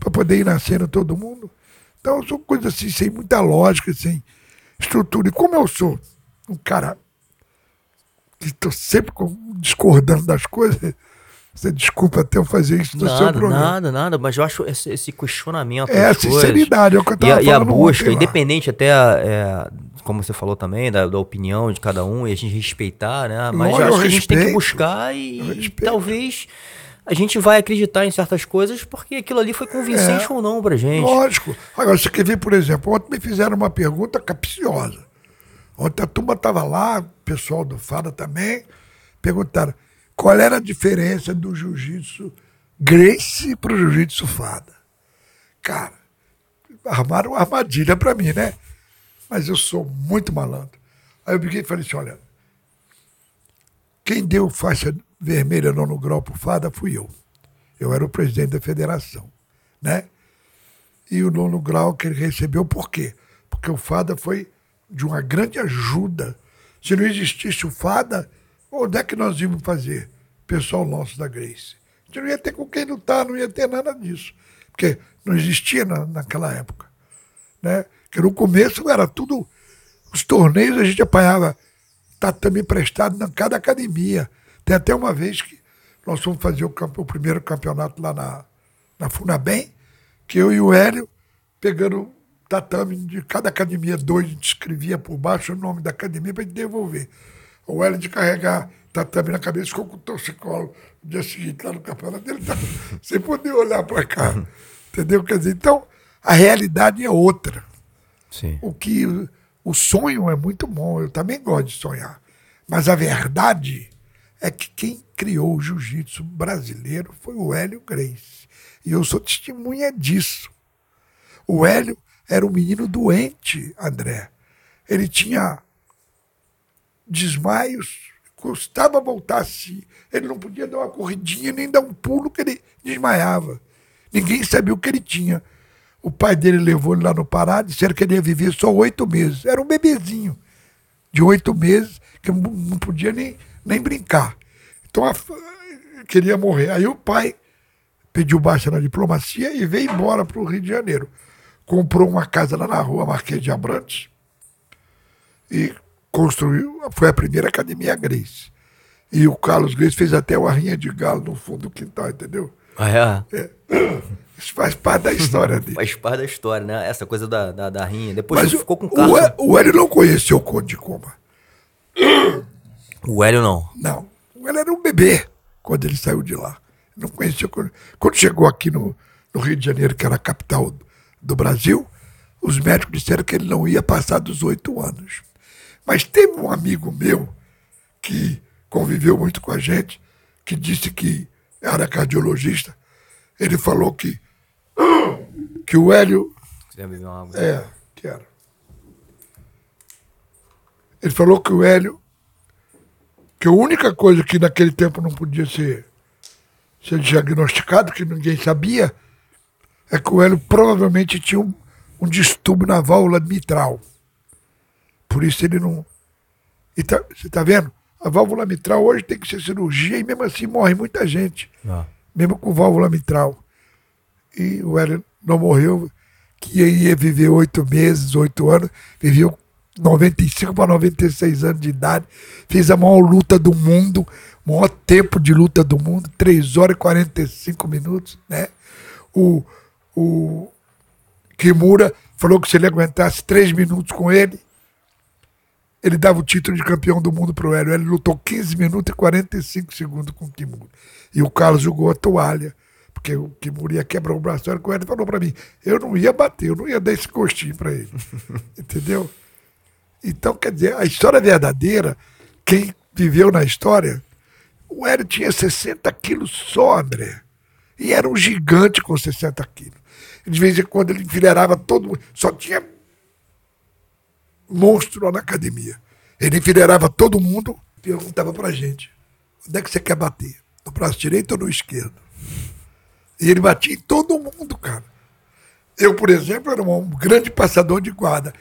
para poder ir nascendo todo mundo. Então são coisas assim, sem muita lógica, sem estrutura. E como eu sou um cara que estou sempre discordando das coisas, você desculpa até eu fazer isso no nada, seu programa. Nada, nada, mas eu acho esse, esse questionamento. É a sinceridade, coisas, é o que eu tava e, a, e a busca, independente até, é, como você falou também, da, da, opinião de cada um e a gente respeitar, né? Mas eu, eu acho que a gente tem que buscar e, e talvez a gente vai acreditar em certas coisas porque aquilo ali foi convincente é, ou não pra gente. Lógico. Agora, você quer ver, por exemplo, ontem me fizeram uma pergunta capciosa. Ontem a turma estava lá, o pessoal do FADA também, perguntaram qual era a diferença do jiu-jitsu Grace para o jiu-jitsu FADA. Cara, armaram uma armadilha para mim, né? Mas eu sou muito malandro. Aí eu peguei e falei assim: olha, quem deu faixa vermelha no grau pro Fada fui eu. Eu era o presidente da federação, né? E o nono grau que ele recebeu, por quê? Porque o Fada foi de uma grande ajuda. Se não existisse o Fada, onde é que nós íamos fazer? Pessoal nosso da Grace. A gente não ia ter com quem lutar, não ia ter nada disso. Porque não existia na, naquela época. Né? Que no começo era tudo. Os torneios a gente apanhava tatame emprestado em cada academia. Tem até uma vez que nós fomos fazer o, campo, o primeiro campeonato lá na, na Funabem, que eu e o Hélio, pegando tatame de cada academia, dois, a gente escrevia por baixo o nome da academia para devolver. O Hélio de carregar tatame na cabeça, ficou com o torcicolo no dia seguinte lá no campeonato dele, tá, sem poder olhar para cá. Entendeu? Quer dizer, então, a realidade é outra. Sim. O que o sonho é muito bom, eu também gosto de sonhar. Mas a verdade é que quem criou o jiu-jitsu brasileiro foi o Hélio Grace. E eu sou testemunha disso. O Hélio era um menino doente, André. Ele tinha desmaios, custava voltar assim. Ele não podia dar uma corridinha nem dar um pulo que ele desmaiava. Ninguém sabia o que ele tinha. O pai dele levou ele lá no Pará, disseram que ele ia viver só oito meses. Era um bebezinho de oito meses, que não podia nem nem brincar. Então, a, queria morrer. Aí o pai pediu baixa na diplomacia e veio embora para o Rio de Janeiro. Comprou uma casa lá na rua Marquês de Abrantes e construiu, foi a primeira academia Grace. E o Carlos Grace fez até uma rinha de galo no fundo do quintal, entendeu? Ah, é? é. Isso faz parte da história dele. faz parte da história, né? Essa coisa da, da, da rinha. Depois Mas ficou com o Carlos. O Hélio não conheceu o Conde de Coma. O Hélio não? Não. O Hélio era um bebê quando ele saiu de lá. Não conhecia. Quando, quando chegou aqui no, no, Rio de Janeiro, que era a capital do Brasil, os médicos disseram que ele não ia passar dos oito anos. Mas teve um amigo meu que conviveu muito com a gente, que disse que era cardiologista. Ele falou que, que o Hélio. É, quero. Ele falou que o Hélio que a única coisa que naquele tempo não podia ser, ser diagnosticado, que ninguém sabia, é que o Hélio provavelmente tinha um, um distúrbio na válvula mitral. Por isso ele não. Tá, você está vendo? A válvula mitral hoje tem que ser cirurgia e mesmo assim morre muita gente. Ah. Mesmo com válvula mitral. E o Hélio não morreu, que ia viver oito meses, oito anos, viveu 95 para 96 anos de idade, fez a maior luta do mundo, maior tempo de luta do mundo, 3 horas e 45 minutos, né? O, o Kimura falou que se ele aguentasse 3 minutos com ele, ele dava o título de campeão do mundo pro Hélio. Ele lutou 15 minutos e 45 segundos com o Kimura. E o Carlos jogou a toalha, porque o Kimura ia quebrar o braço. O Hélio falou para mim, eu não ia bater, eu não ia dar esse gostinho para ele. Entendeu? Então, quer dizer, a história verdadeira, quem viveu na história, o Hélio tinha 60 quilos só, André. E era um gigante com 60 quilos. De vez em quando ele enfileirava todo mundo. Só tinha monstro lá na academia. Ele enfileirava todo mundo e perguntava pra gente: onde é que você quer bater? No braço direito ou no esquerdo? E ele batia em todo mundo, cara. Eu, por exemplo, era um grande passador de guarda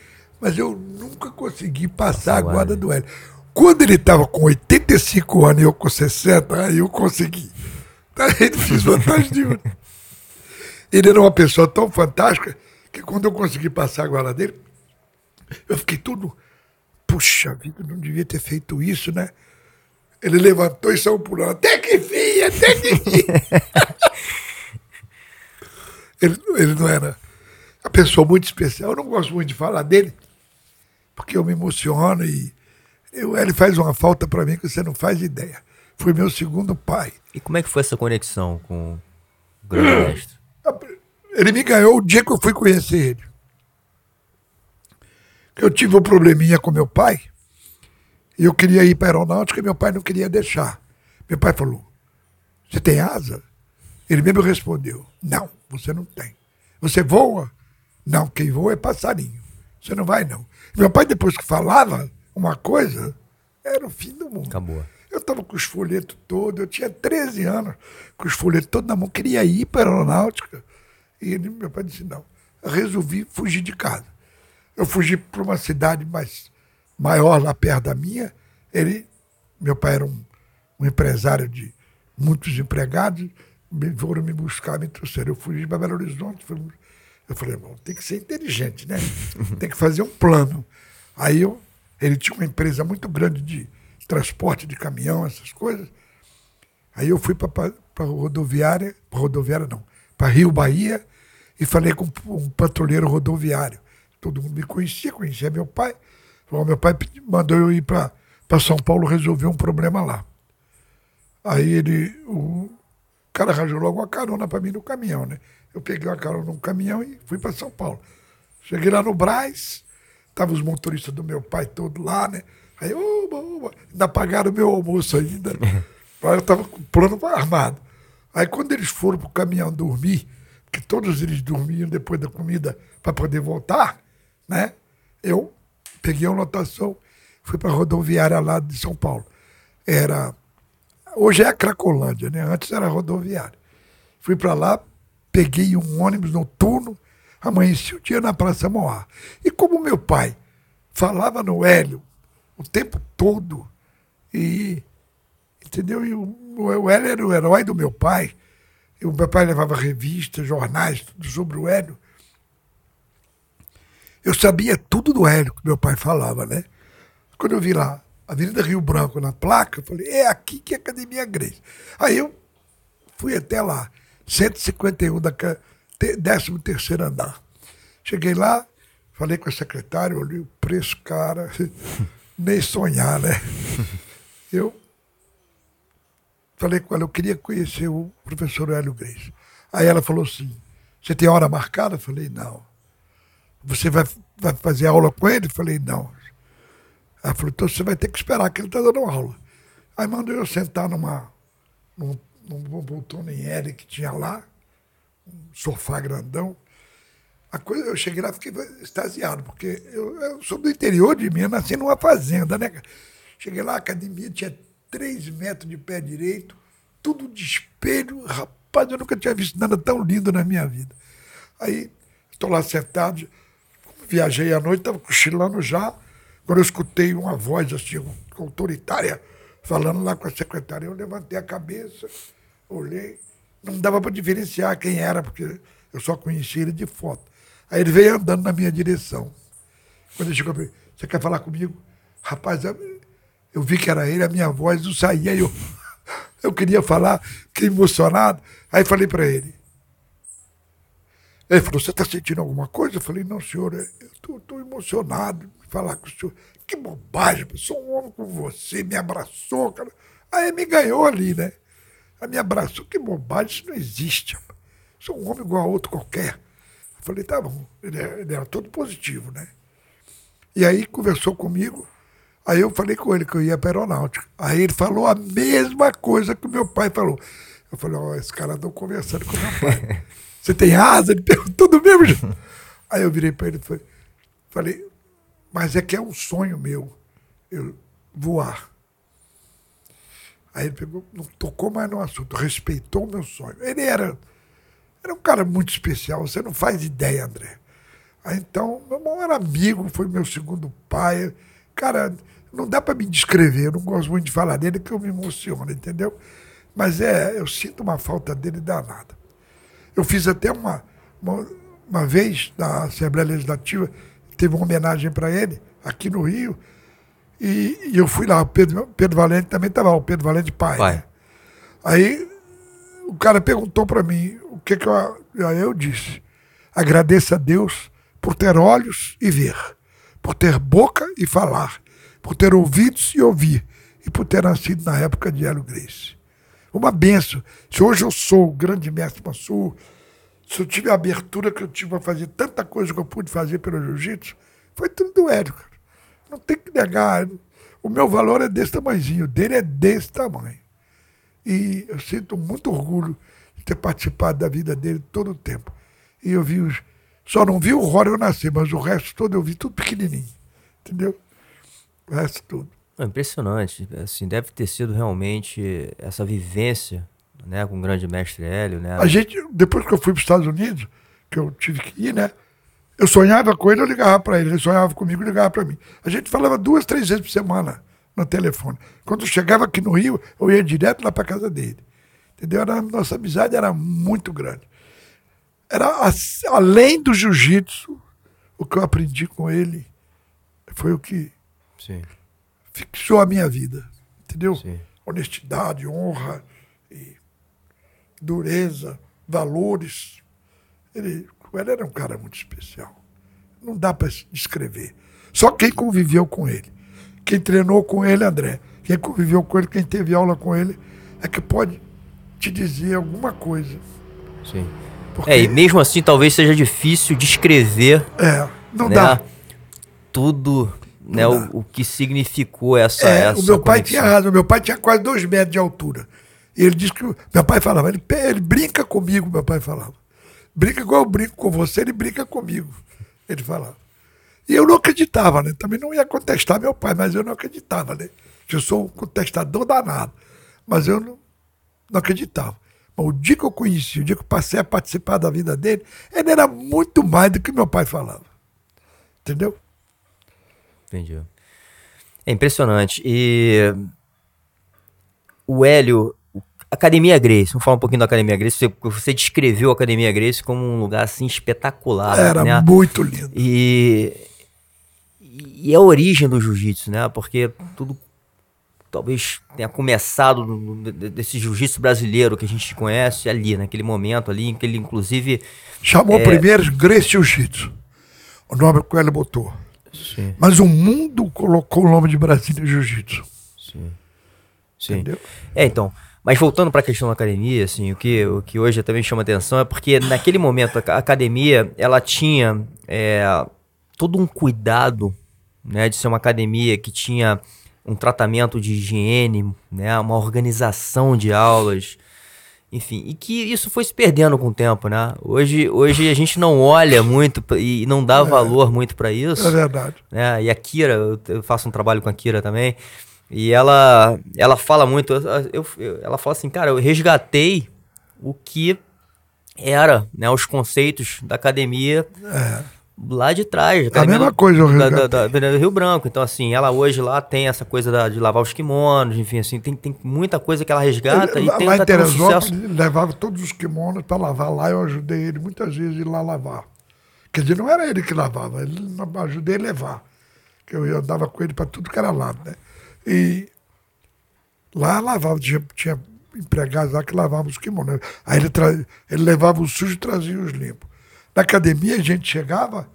mas eu nunca consegui passar a guarda do Hélio. Quando ele estava com 85 anos e eu com 60, aí eu consegui. Aí não fiz vantagem nenhuma. Ele era uma pessoa tão fantástica que quando eu consegui passar a guarda dele, eu fiquei tudo. Puxa vida, não devia ter feito isso, né? Ele levantou e saiu pulando. Até que fim, até que fim. ele, ele não era uma pessoa muito especial. Eu não gosto muito de falar dele, porque eu me emociono e eu, ele faz uma falta para mim que você não faz ideia. foi meu segundo pai. E como é que foi essa conexão com o grande mestre? Ele me ganhou o dia que eu fui conhecer ele. Eu tive um probleminha com meu pai. E eu queria ir para a aeronáutica e meu pai não queria deixar. Meu pai falou: Você tem asa? Ele mesmo respondeu: Não, você não tem. Você voa? Não, quem voa é passarinho. Você não vai, não. Meu pai, depois que falava uma coisa, era o fim do mundo. Acabou. Eu estava com os folhetos todos, eu tinha 13 anos, com os folhetos todos na mão, queria ir para a aeronáutica. E ele, meu pai disse: Não. Eu resolvi fugir de casa. Eu fugi para uma cidade mais maior, lá perto da minha. Ele, meu pai era um, um empresário de muitos empregados, me, foram me buscar, me trouxeram. Eu fugi para Belo Horizonte. Fui, eu falei, bom, tem que ser inteligente, né? tem que fazer um plano. Aí eu, ele tinha uma empresa muito grande de transporte de caminhão, essas coisas. Aí eu fui para rodoviária, rodoviária não, para Rio Bahia, e falei com um patrulheiro rodoviário. Todo mundo me conhecia, conhecia meu pai. Falou, meu pai mandou eu ir para São Paulo resolver um problema lá. Aí ele, o cara arranjou logo uma carona para mim no caminhão, né? Eu peguei uma carona no caminhão e fui para São Paulo. Cheguei lá no Braz, estavam os motoristas do meu pai todos lá, né? Aí, oba, oba, ainda pagaram o meu almoço ainda. Aí eu estava com o plano armado. Aí quando eles foram para o caminhão dormir, que todos eles dormiam depois da comida para poder voltar, né? Eu peguei a lotação, fui para a rodoviária lá de São Paulo. Era hoje é a Cracolândia, né? Antes era rodoviária. Fui para lá, peguei um ônibus noturno, amanheci o dia na Praça Moá. E como meu pai falava no Hélio o tempo todo, e entendeu? E o, o Hélio era o herói do meu pai. E o meu pai levava revistas, jornais, tudo sobre o Hélio. Eu sabia tudo do Hélio que meu pai falava, né? Quando eu vi lá, Avenida Rio Branco na placa, eu falei, é aqui que é a Academia Grace. Aí eu fui até lá, 151 da 13 terceiro andar. Cheguei lá, falei com a secretária, olhei o preço, cara, nem sonhar, né? Eu falei com ela, eu queria conhecer o professor Hélio Grace. Aí ela falou assim, você tem hora marcada? Eu falei, não. Você vai, vai fazer aula com ele? Falei, não. Ela falou, então você vai ter que esperar que ele está dando aula. Aí mandou eu sentar numa, num, num L que tinha lá, um sofá grandão. A coisa, eu cheguei lá fiquei extasiado, porque eu, eu, sou do interior de Minas, nasci numa fazenda, né? Cheguei lá, a academia tinha três metros de pé direito, tudo de espelho. Rapaz, eu nunca tinha visto nada tão lindo na minha vida. Aí, estou lá sentado, viajei à noite, estava cochilando já, quando eu escutei uma voz assim, autoritária, falando lá com a secretária, eu levantei a cabeça, olhei, não dava para diferenciar quem era, porque eu só conhecia ele de foto. Aí ele veio andando na minha direção. Quando ele chegou, você quer falar comigo? Rapaz, eu, vi que era ele, a minha voz não saía, eu, eu queria falar, fiquei emocionado. Aí falei para ele, ele falou, você está sentindo alguma coisa? Eu falei, não, senhor, eu estou emocionado de falar com o senhor. Que bobagem, sou um homem com você, me abraçou, cara. Aí me ganhou ali, né? Aí me abraçou, que bobagem, isso não existe. Sou um homem igual a outro qualquer. Eu falei, tá bom, ele, é, ele era todo positivo, né? E aí conversou comigo, aí eu falei com ele que eu ia para a aeronáutica. Aí ele falou a mesma coisa que o meu pai falou. Eu falei, ó, oh, esse cara andou conversando com meu pai. Você tem asa? Ele perguntou do mesmo jeito. Aí eu virei para ele e falei, mas é que é um sonho meu eu voar. Aí ele pegou, não tocou mais no assunto, respeitou o meu sonho. Ele era, era um cara muito especial, você não faz ideia, André. Aí, então, meu irmão era amigo, foi meu segundo pai. Cara, não dá para me descrever, eu não gosto muito de falar dele, que eu me emociono, entendeu? Mas é, eu sinto uma falta dele danada. Eu fiz até uma, uma, uma vez na Assembleia Legislativa, teve uma homenagem para ele, aqui no Rio, e, e, eu fui lá, o Pedro, Pedro Valente também estava lá, o Pedro Valente pai. Né? Aí o cara perguntou para mim o que, que eu. Aí eu disse: agradeça a Deus por ter olhos e ver, por ter boca e falar, por ter ouvidos e ouvir, e por ter nascido na época de Hélio Grace. Uma benção. Se hoje eu sou o grande mestre Mansur, se eu tive a abertura que eu tive para fazer tanta coisa que eu pude fazer pelo jiu-jitsu, foi tudo do Hélio, cara. Não tem que negar. O meu valor é desse tamanhozinho, o dele é desse tamanho. E eu sinto muito orgulho de ter participado da vida dele todo o tempo. E eu vi os. Só não vi o Rory nascer, mas o resto todo eu vi tudo pequenininho. Entendeu? O resto tudo. É impressionante. Assim, deve ter sido realmente essa vivência né, com o grande mestre Hélio. Né? A gente, depois que eu fui para os Estados Unidos, que eu tive que ir, né? Eu sonhava com ele, eu ligava para ele. Ele sonhava comigo, ligava para mim. A gente falava duas, três vezes por semana no telefone. Quando eu chegava aqui no Rio, eu ia direto lá para casa dele. Entendeu? Era, nossa amizade era muito grande. Era além do jiu-jitsu, o que eu aprendi com ele foi o que Sim. Fixou a minha vida. Entendeu? Sim. Honestidade, honra, dureza, valores. Ele, ele era um cara muito especial. Não dá para descrever. Só quem conviveu com ele, quem treinou com ele, André, quem conviveu com ele, quem teve aula com ele, é que pode te dizer alguma coisa. Sim. Porque... É, e mesmo assim talvez seja difícil descrever. É, não né, dá. Tudo, né. O, o, que significou essa. É, essa o meu pai tinha razão. Meu pai tinha quase dois metros de altura. E ele disse que. Meu pai falava, ele, ele brinca comigo, meu pai falava. Brinca igual eu brinco com você, ele brinca comigo. Ele falava. E eu não acreditava, né? Também não ia contestar meu pai, mas eu não acreditava, né? Que eu sou um contestador danado. Mas eu não, não acreditava. Mas o dia que eu conheci, o dia que eu passei a participar da vida dele, ele era muito mais do que meu pai falava. Entendeu? Entendi. É impressionante. E o Hélio, Academia Grace, vamos falar um pouquinho da Academia Grace. Você, você descreveu a Academia Grace como um lugar assim espetacular. Era né? muito lindo. E, e é a origem do jiu-jitsu, né? Porque tudo talvez tenha começado desse jiu-jitsu brasileiro que a gente conhece ali, naquele momento ali, em que ele inclusive. Chamou é... primeiro Grace Jiu-Jitsu. O nome que ele botou. Sim. Mas o mundo colocou o nome de Brasília Jiu-Jitsu. Sim. Sim. Entendeu? É, então. Mas voltando para a questão da academia, assim, o que, o que hoje também chama atenção é porque naquele momento a academia ela tinha é, todo um cuidado né, de ser uma academia que tinha um tratamento de higiene, né, uma organização de aulas, enfim, e que isso foi se perdendo com o tempo, né? Hoje, hoje a gente não olha muito e não dá é, valor muito para isso. É verdade. Né? E a Kira, eu faço um trabalho com a Kira também, e ela, ela fala muito, eu, eu, ela fala assim, cara, eu resgatei o que era, né, os conceitos da academia é lá de trás. A mesma coisa, da, da, da, da, Rio Branco. Então, assim, ela hoje lá tem essa coisa da, de lavar os kimonos, enfim, assim, tem, tem muita coisa que ela resgata ele, e tenta lá em Teresópolis, um ele levava todos os kimonos para lavar lá, eu ajudei ele muitas vezes a ir lá lavar. Quer dizer, não era ele que lavava, ele ajudei a levar. Que eu andava com ele para tudo que era lado, né? E lá lavava, tinha, tinha empregados lá que lavavam os kimonos. Aí ele, tra... ele levava o sujo e trazia os limpos. Na academia a gente chegava,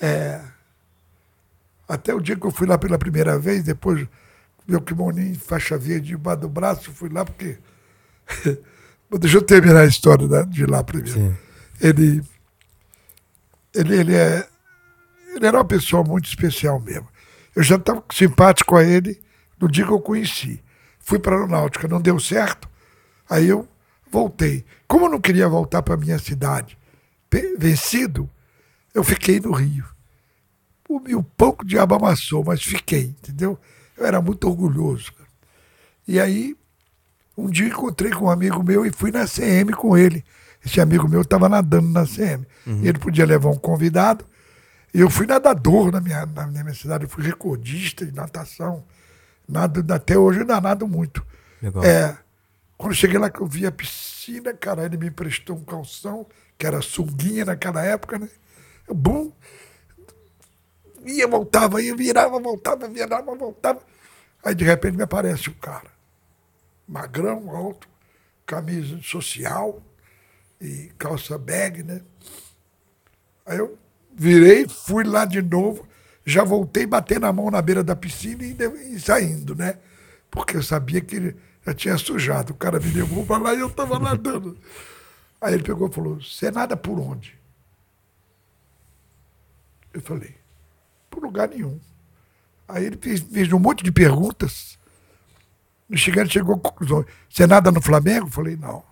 é, até o dia que eu fui lá pela primeira vez, depois meu kimoninho, faixa verde debaixo do braço, fui lá porque. Deixa eu terminar a história de lá primeiro. Ele, ele, ele, é, ele era uma pessoa muito especial mesmo. Eu já estava simpático a ele no dia que eu conheci. Fui para a aeronáutica, não deu certo. Aí eu voltei. Como eu não queria voltar para minha cidade, vencido, eu fiquei no Rio. O meu pouco diabo amassou, mas fiquei, entendeu? Eu era muito orgulhoso. Cara. E aí, um dia encontrei com um amigo meu e fui na CM com ele. Esse amigo meu estava nadando na CM. Uhum. Ele podia levar um convidado. E eu fui nadador na minha, na minha cidade. Eu fui recordista de natação. Nado, até hoje ainda nado muito. Legal. É, quando cheguei lá que eu vi a piscina, cara, ele me emprestou um calção que era sunguinha naquela época, né? Bum, ia, voltava, ia, virava, voltava, virava, voltava. Aí de repente me aparece um cara, magrão, alto, camisa social e calça bag, né? Aí eu virei, fui lá de novo, já voltei bater na mão na beira da piscina e, saindo, né? porque eu sabia que já tinha sujado. O cara me levou para lá e eu estava nadando. Aí ele pegou e falou: Você nada por onde? Eu falei: Por lugar nenhum. Aí ele fez, fez um monte de perguntas. No chegando, chegou à conclusão: Você nada no Flamengo? Eu falei: Não,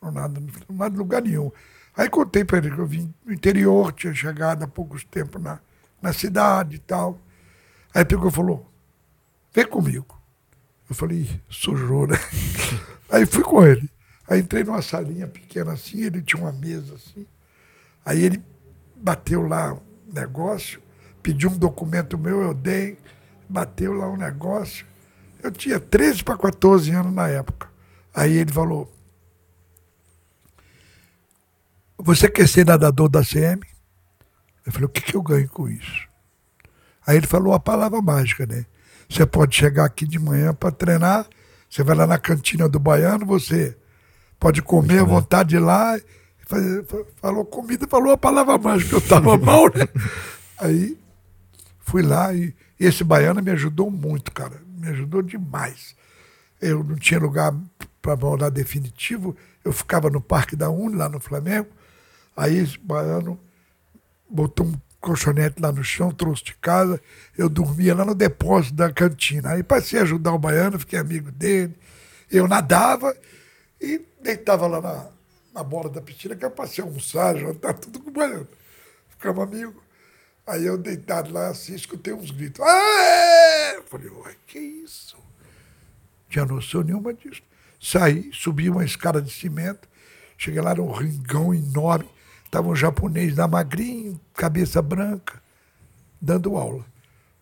não nada, não nada em lugar nenhum. Aí contei para ele que eu vim do interior, tinha chegado há poucos tempo na, na cidade e tal. Aí pegou e falou: Vem comigo. Eu falei, sujou, né? Aí fui com ele. Aí entrei numa salinha pequena assim, ele tinha uma mesa assim. Aí ele bateu lá um negócio, pediu um documento meu, eu dei, bateu lá um negócio. Eu tinha 13 para 14 anos na época. Aí ele falou: Você quer ser nadador da CM? Eu falei: O que, que eu ganho com isso? Aí ele falou a palavra mágica, né? Você pode chegar aqui de manhã para treinar, você vai lá na cantina do Baiano, você pode comer à vontade lá. Falou comida, falou a palavra mágica, eu estava mal, né? Aí fui lá e, e esse baiano me ajudou muito, cara. Me ajudou demais. Eu não tinha lugar para morar definitivo, eu ficava no Parque da Uni, lá no Flamengo. Aí esse baiano botou um colchonete lá no chão, trouxe de casa. Eu dormia lá no depósito da cantina. Aí passei a ajudar o baiano, fiquei amigo dele. Eu nadava e deitava lá na, na bola da piscina, que eu passei a almoçar, jantar, tudo com o baiano. Ficava amigo. Aí eu deitado lá assim, escutei uns gritos. Aê! Falei, uai, que isso? Tinha noção nenhuma disso. Saí, subi uma escada de cimento, cheguei lá num ringão enorme Estava um japonês da magrinho, cabeça branca, dando aula.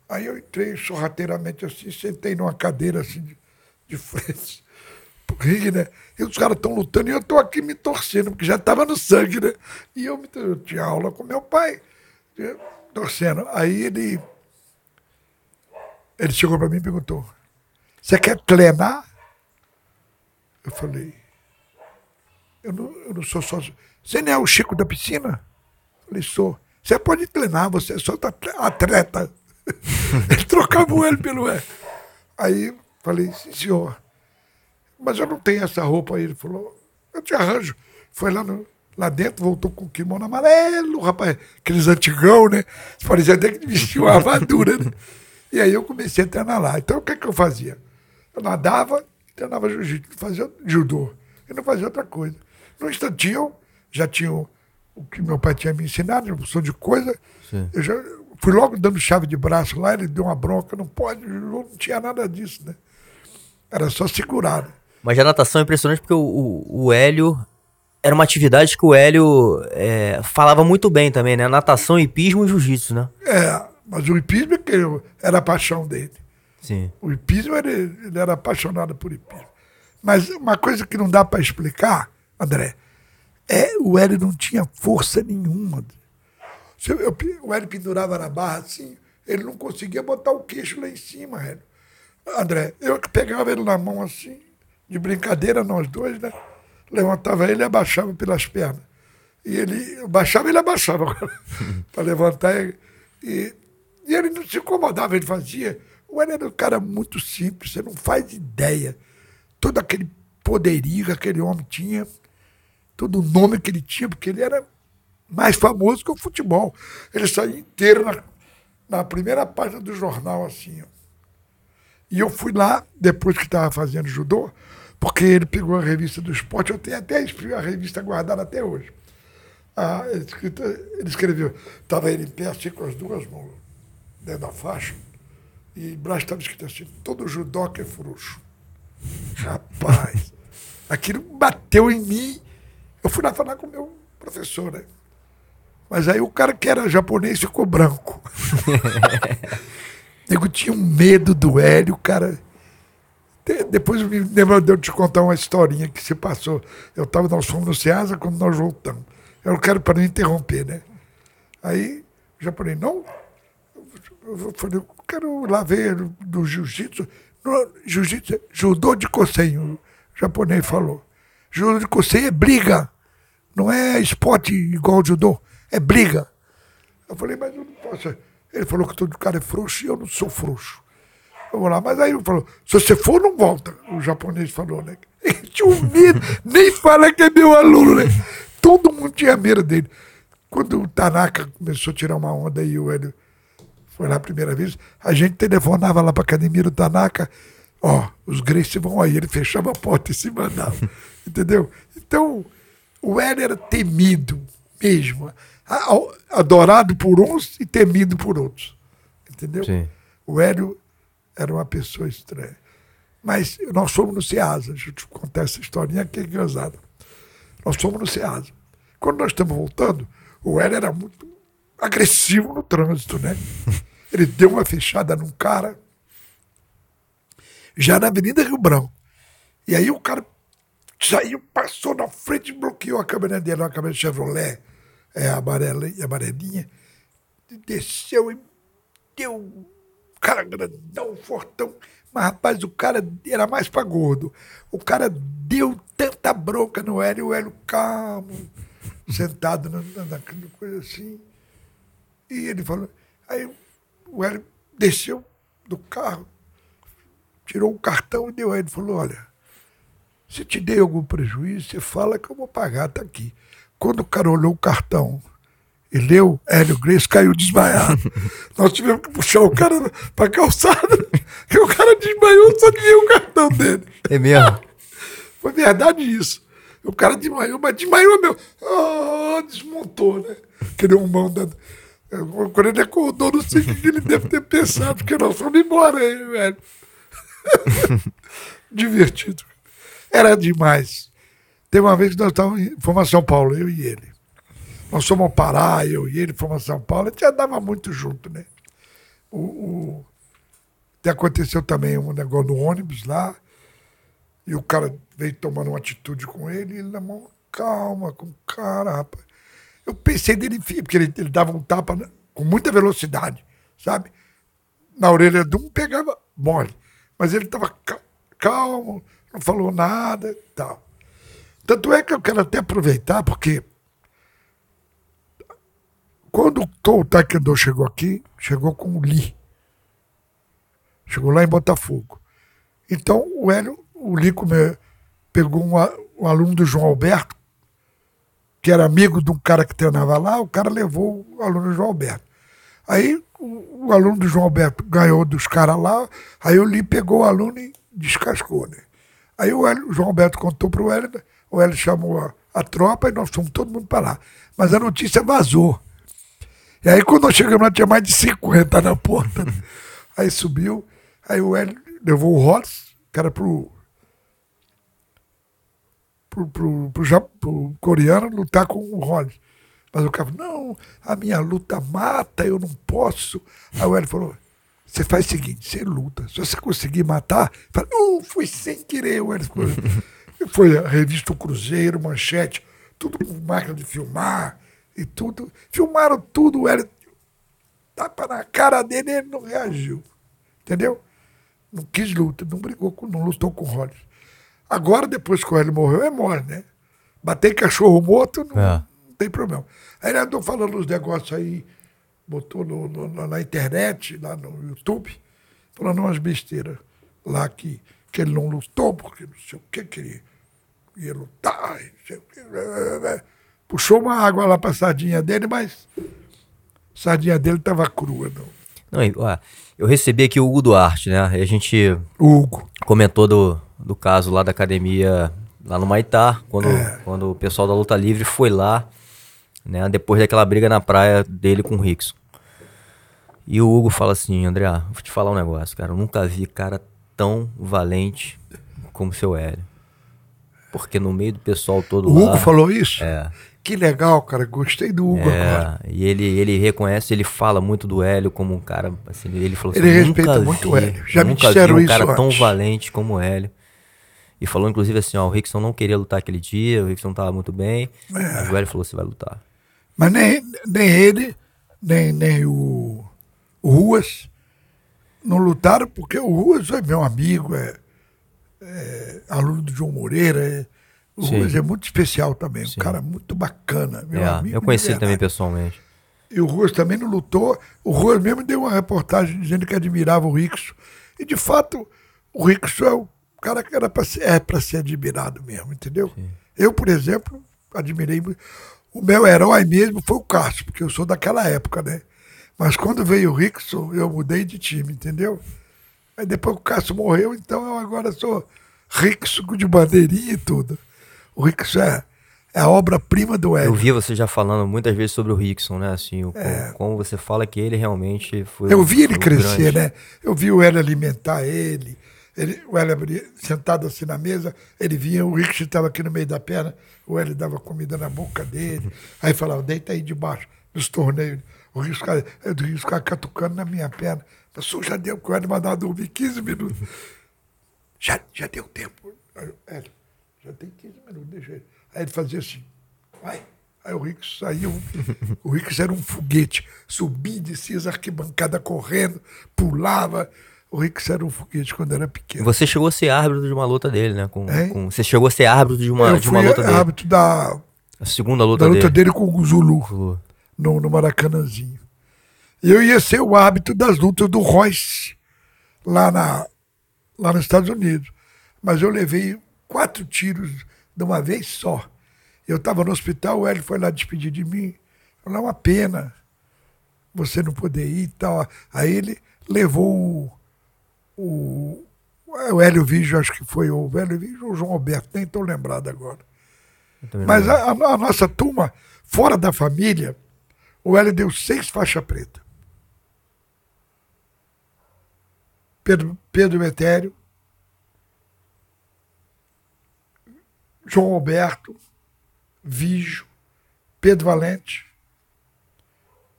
Aí eu entrei sorrateiramente assim, sentei numa cadeira assim de, de frente ringue, né? E os caras estão lutando e eu estou aqui me torcendo, porque já estava no sangue, né? E eu, eu tinha aula com meu pai, torcendo. Aí ele, ele chegou para mim e perguntou: Você quer treinar? Eu falei: Eu não, eu não sou sócio. Você não é o Chico da piscina? Falei, sou. Você pode treinar, você é só atleta. ele trocava o L pelo E. Aí falei, sim, senhor. Mas eu não tenho essa roupa aí. Ele falou, eu te arranjo. Foi lá, no, lá dentro, voltou com o kimono amarelo, rapaz. Aqueles antigão, né? Parecia até que vestia uma armadura, né? E aí eu comecei a treinar lá. Então o que, é que eu fazia? Eu nadava, treinava jiu-jitsu, fazia judô. Eu não fazia outra coisa. No instantinho, já tinha o, o que meu pai tinha me ensinado, opção de coisa. Sim. Eu já fui logo dando chave de braço lá, ele deu uma bronca, não pode, não tinha nada disso, né? Era só segurar. Mas a natação é impressionante porque o, o, o Hélio era uma atividade que o Hélio é, falava muito bem também, né? Natação, hipismo e jiu-jitsu, né? É, mas o hipismo é era a paixão dele. Sim. O hipismo, ele, ele era apaixonado por hipismo. Mas uma coisa que não dá para explicar, André, é, o Hélio não tinha força nenhuma. Eu, eu, o Hélio pendurava na barra assim, ele não conseguia botar o queixo lá em cima, Hélio. André, eu pegava ele na mão assim, de brincadeira, nós dois, né? Levantava ele e abaixava pelas pernas. E ele baixava ele abaixava para levantar. E, e, e, ele não se incomodava, ele fazia. O Hélio era um cara muito simples, você não faz ideia. Todo aquele poderio que aquele homem tinha todo o nome que ele tinha, porque ele era mais famoso que o futebol. Ele saía inteiro na, na primeira página do jornal, assim. Ó. E eu fui lá, depois que estava fazendo judô, porque ele pegou a revista do esporte, eu tenho até a revista guardada até hoje. Ah, ele escreveu, estava ele em pé assim com as duas mãos dentro da faixa, e embaixo estava escrito assim, todo judoca é frouxo. Rapaz, aquilo bateu em mim eu fui lá falar com o meu professor, né? Mas aí o cara que era japonês ficou branco. eu tinha um medo do Hélio, cara. Depois me lembro de eu te contar uma historinha que se passou. Eu tava, nós fomos no Ceasa quando nós voltamos. Eu não quero para não interromper, né? Aí o japonês, não. Eu falei, eu quero lá ver do jiu-jitsu. Jiu-jitsu, judô de Kosen, o japonês falou. Judô de Kosei é briga. Não é esporte igual judô. É briga. Eu falei, mas eu não posso. Ele falou que todo cara é frouxo e eu não sou frouxo. Vou lá. Mas aí ele falou, se você for, não volta. O japonês falou, né? Ele tinha um medo, nem fala que é meu aluno, né? Todo mundo tinha medo dele. Quando o Tanaka começou a tirar uma onda e o Hélio foi lá a primeira vez, a gente telefonava lá para a academia do Tanaka, ó, os Grace vão aí. Ele fechava a porta e se mandava, entendeu? Então, o Hélio era temido mesmo, adorado por uns e temido por outros, entendeu? Sim. O Hélio era uma pessoa estranha. Mas nós fomos no Ceasa, deixa eu te contar essa historinha que é engraçada. Nós fomos no Ceasa. Quando nós estamos voltando, o Hélio era muito agressivo no trânsito, né? Ele deu uma fechada num cara, já na Avenida Rio Branco. E aí o cara saiu, passou na frente e bloqueou a câmera dele, uma câmera Chevrolet, é, amarela, amarelinha, desceu e deu cara grandão, fortão. Mas, rapaz, o cara era mais pra gordo. O cara deu tanta bronca no Hélio, o Hélio calmo, sentado na, na, na coisa assim. E ele falou. Aí o Hélio desceu do carro, tirou um cartão e deu a ele. Falou: Olha, se te dei algum prejuízo, você fala que eu vou pagar, tá aqui. Quando o cara olhou o cartão e leu, Hélio Grace caiu desmaiado. Nós tivemos que puxar o cara pra calçada, que o cara desmaiou só de ver o cartão dele. É mesmo? Foi verdade isso. O cara desmaiou, mas desmaiou meu. Oh, desmontou, né? Aquele mão da. Quando ele acordou, não sei o que ele deve ter pensado, porque nós fomos embora aí, velho. Divertido. Era demais. Teve uma vez que nós estávamos, fomos a São Paulo, eu e ele. Nós fomos ao Pará, eu e ele fomos a São Paulo, a gente andava muito junto, né? O, o... Aconteceu também um negócio no ônibus lá, e o cara veio tomando uma atitude com ele, e ele na mão, calma, com cara, rapaz. Eu pensei dele, porque ele, ele dava um tapa com muita velocidade, sabe? Na orelha de um pegava mole. Mas ele estava calmo, não falou nada tal. Tanto é que eu quero até aproveitar, porque quando o Taekwondo chegou aqui, chegou com o Lee. Chegou lá em Botafogo. Então o Hélio, o Lee pegou um, um aluno do João Alberto, que era amigo de um cara que treinava lá, o cara levou o aluno do João Alberto. Aí o, o aluno do João Alberto ganhou dos caras lá, aí o Lee pegou o aluno e descascou, né? Aí o, Hélio, o João Alberto contou para o Hélio, o Hélio chamou a, a, tropa e nós fomos todo mundo para lá. Mas a notícia vazou. E aí quando nós chegamos lá tinha mais de 50 na porta. aí subiu, aí o Hélio levou o Rollins, que era pro pro, pro, pro, pro coreano lutar com o Rollins. Mas o cara falou, não, a minha luta mata, eu não posso. Aí o Hélio falou, você faz o seguinte, você luta. Se você conseguir matar, fala, uh, foi sem querer. O Hélio ficou... foi a revista O Cruzeiro, Manchete, tudo com máquina de filmar e tudo. Filmaram tudo, o Hélio tapa na cara dele e ele não reagiu. Entendeu? Não quis luta, não brigou, com, não lutou com o Rollins. Agora, depois que o Hélio morreu, é mole, né? Bater cachorro morto não, é. não tem problema. Aí ele andou falando os negócios aí, botou no, no, na internet, lá no YouTube, falando umas besteiras lá que, que ele não lutou, porque não sei o que, que ele ia lutar, não sei o que. Puxou uma água lá pra sardinha dele, mas a sardinha dele tava crua, não. Não, eu recebi aqui o Hugo Duarte, né? E a gente Hugo. comentou do, do caso lá da academia, lá no Maitá, quando, é. quando o pessoal da luta livre foi lá, né? Depois daquela briga na praia dele com o Rickson. E o Hugo fala assim, André, vou te falar um negócio, cara. Eu nunca vi cara tão valente como o seu Hélio. Porque no meio do pessoal todo o lá... O Hugo falou isso? É. Que legal, cara. Gostei do Hugo é, agora. E ele, ele reconhece, ele fala muito do Hélio como um cara. Assim, ele falou assim, Ele respeita muito o Hélio. Já me disseram vi um cara antes. tão valente como o Hélio. E falou, inclusive, assim, ó, o Rickson não queria lutar aquele dia, o Rickson não tava muito bem. É. Mas o Hélio falou, você vai lutar. Mas nem, nem ele, nem, nem o, o Ruas não lutaram, porque o Ruas é meu amigo, é, é aluno do João Moreira, é, o Sim. Ruas é muito especial também, Sim. um cara muito bacana. Meu é, amigo eu conheci ele também pessoalmente. E o Ruas também não lutou. O Ruas mesmo deu uma reportagem dizendo que admirava o Rickson. E, de fato, o Rickson é o cara que era pra ser, é para ser admirado mesmo, entendeu? Sim. Eu, por exemplo, admirei. O meu herói mesmo foi o Cássio, porque eu sou daquela época, né? Mas quando veio o Rickson, eu mudei de time, entendeu? Aí depois o Cássio morreu, então eu agora sou Rickson de bandeirinha e tudo. O Rickson é, é a obra-prima do Hélio. Eu vi você já falando muitas vezes sobre o Rickson, né? Assim, o, é. como você fala que ele realmente foi. Eu vi ele crescer, grande. né? Eu vi o Hélio alimentar ele. ele o Hélio sentado assim na mesa, ele vinha, o Rickson estava aqui no meio da perna, o Hélio dava comida na boca dele. Aí falava, deita aí debaixo, nos torneios. O Rickson ficava catucando na minha perna. Pastor, já deu, o Hélio mandava dormir 15 minutos. Já, já deu tempo. Hélio, já tem 15 minutos, deixa ele. Aí ele fazia assim, vai. Aí o Rick saiu, o Rick era um foguete, subia e descia as arquibancadas correndo, pulava. O Rick era um foguete quando era pequeno. Você chegou a ser árbitro de uma luta dele, né? Com, com você chegou a ser árbitro de uma, Eu de uma luta dele. árbitro da. A segunda luta da luta dele, dele com o Zulu, Zulu. No, no Maracanãzinho. Eu ia ser o árbitro das lutas do Royce, lá, na, lá nos Estados Unidos. Mas eu levei quatro tiros de uma vez só. Eu estava no hospital, o Hélio foi lá despedir de mim. Falou, é uma pena você não poder ir e tal. Aí ele levou o, o, o Hélio Vígio, acho que foi o Hélio Vígio ou o João Alberto, nem estou lembrado agora. Mas a, a, nossa turma, fora da família, o Hélio deu seis faixas preta. Pedro, Pedro Metério, João Alberto, Vígio, Pedro Valente,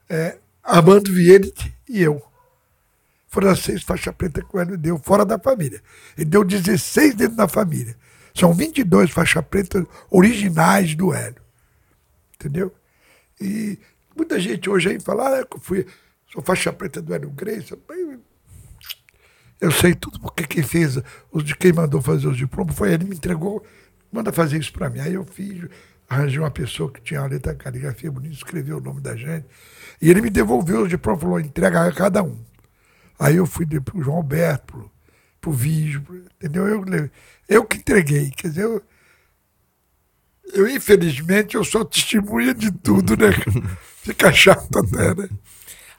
é, Armando Vieira e eu. Foram as seis faixas pretas que o Hélio deu fora da família. Ele deu 16 dentro da família. São 22 faixas pretas originais do Hélio. Entendeu? E muita gente hoje aí fala, ah, eu fui, sou faixa preta do Hélio Grace. Eu sei tudo porque quem fez, os de quem mandou fazer os diplomas foi ele, me entregou manda fazer isso para mim. Aí eu fiz, arranjei uma pessoa que tinha uma letra caligrafia bonita, escreveu o nome da gente. E ele me devolveu o diploma, falou, entrega a cada um. Aí eu fui para o João Alberto, para o Vígio, entendeu? Eu, eu que entreguei, quer dizer, eu, eu infelizmente eu sou testemunha de tudo, né? Fica chato até, né?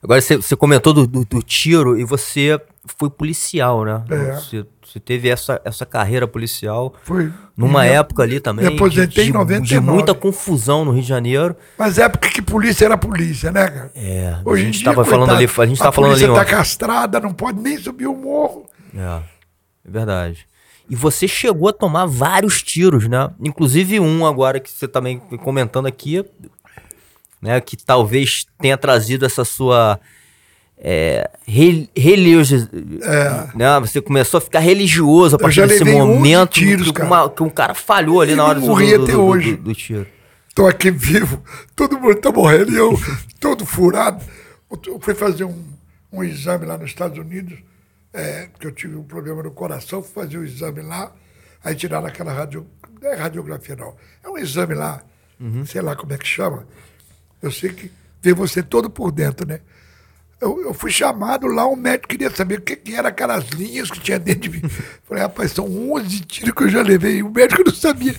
Agora você, você comentou do, do, do, tiro e você foi policial, né? É. Você, você, teve essa, essa carreira policial. Foi. Numa época ali também. Me aposentei de, em 99. De muita confusão no Rio de Janeiro. Mas época que polícia era polícia, né, cara? É. Hoje a gente estava falando ali. A gente tava falando ali. Tá castrada, não pode nem subir o morro. É. É verdade. E você chegou a tomar vários tiros, né? Inclusive um agora que você também comentando aqui, né, que talvez tenha trazido essa sua é. É. Né? Você começou a ficar religioso a partir desse momento tiros, que, uma, que, um cara falhou ali na hora do, do, até do, hoje. Do, do, tiro. Tô aqui vivo, todo mundo tá morrendo e eu todo furado. Eu fui fazer um, um exame lá nos Estados Unidos, é, porque eu tive um problema no coração, fui fazer o um exame lá, aí tiraram aquela radio, não é radiografia não, é um exame lá, uhum. sei lá como é que chama, eu sei que vê você todo por dentro, né? Eu, eu, fui chamado lá, o médico queria saber o que, que eram aquelas linhas que tinha dentro de mim. Falei, rapaz, são 11 tiros que eu já levei. O médico não sabia,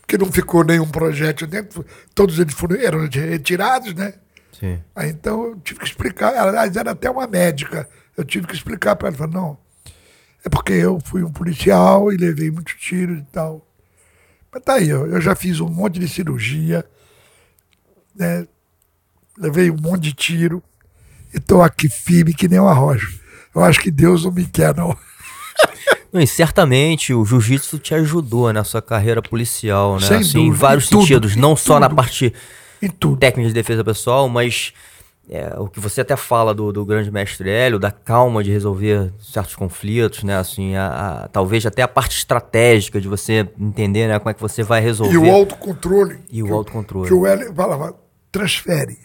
porque não ficou nenhum projétil dentro. Todos eles foram, eram retirados, né? Sim. Aí então eu tive que explicar. Aliás, era até uma médica. Eu tive que explicar para ela. Falei, não, é porque eu fui um policial e levei muitos tiros e tal. Mas tá aí, eu, eu já fiz um monte de cirurgia, né? Levei um monte de tiro e estou aqui firme que nem um arrojo. Eu acho que Deus não me quer, não. Não, e certamente o jiu-jitsu te ajudou na sua carreira policial, né? Sem assim, dúvida, em vários em sentidos, tudo, não só tudo, na parte técnica de defesa pessoal, mas é, o que você até fala do, do, grande mestre Hélio, da calma de resolver certos conflitos, né? Assim, a, a, talvez até a parte estratégica de você entender né, como é que você vai resolver. E o autocontrole. E o autocontrole. Que o Hélio falava, transfere.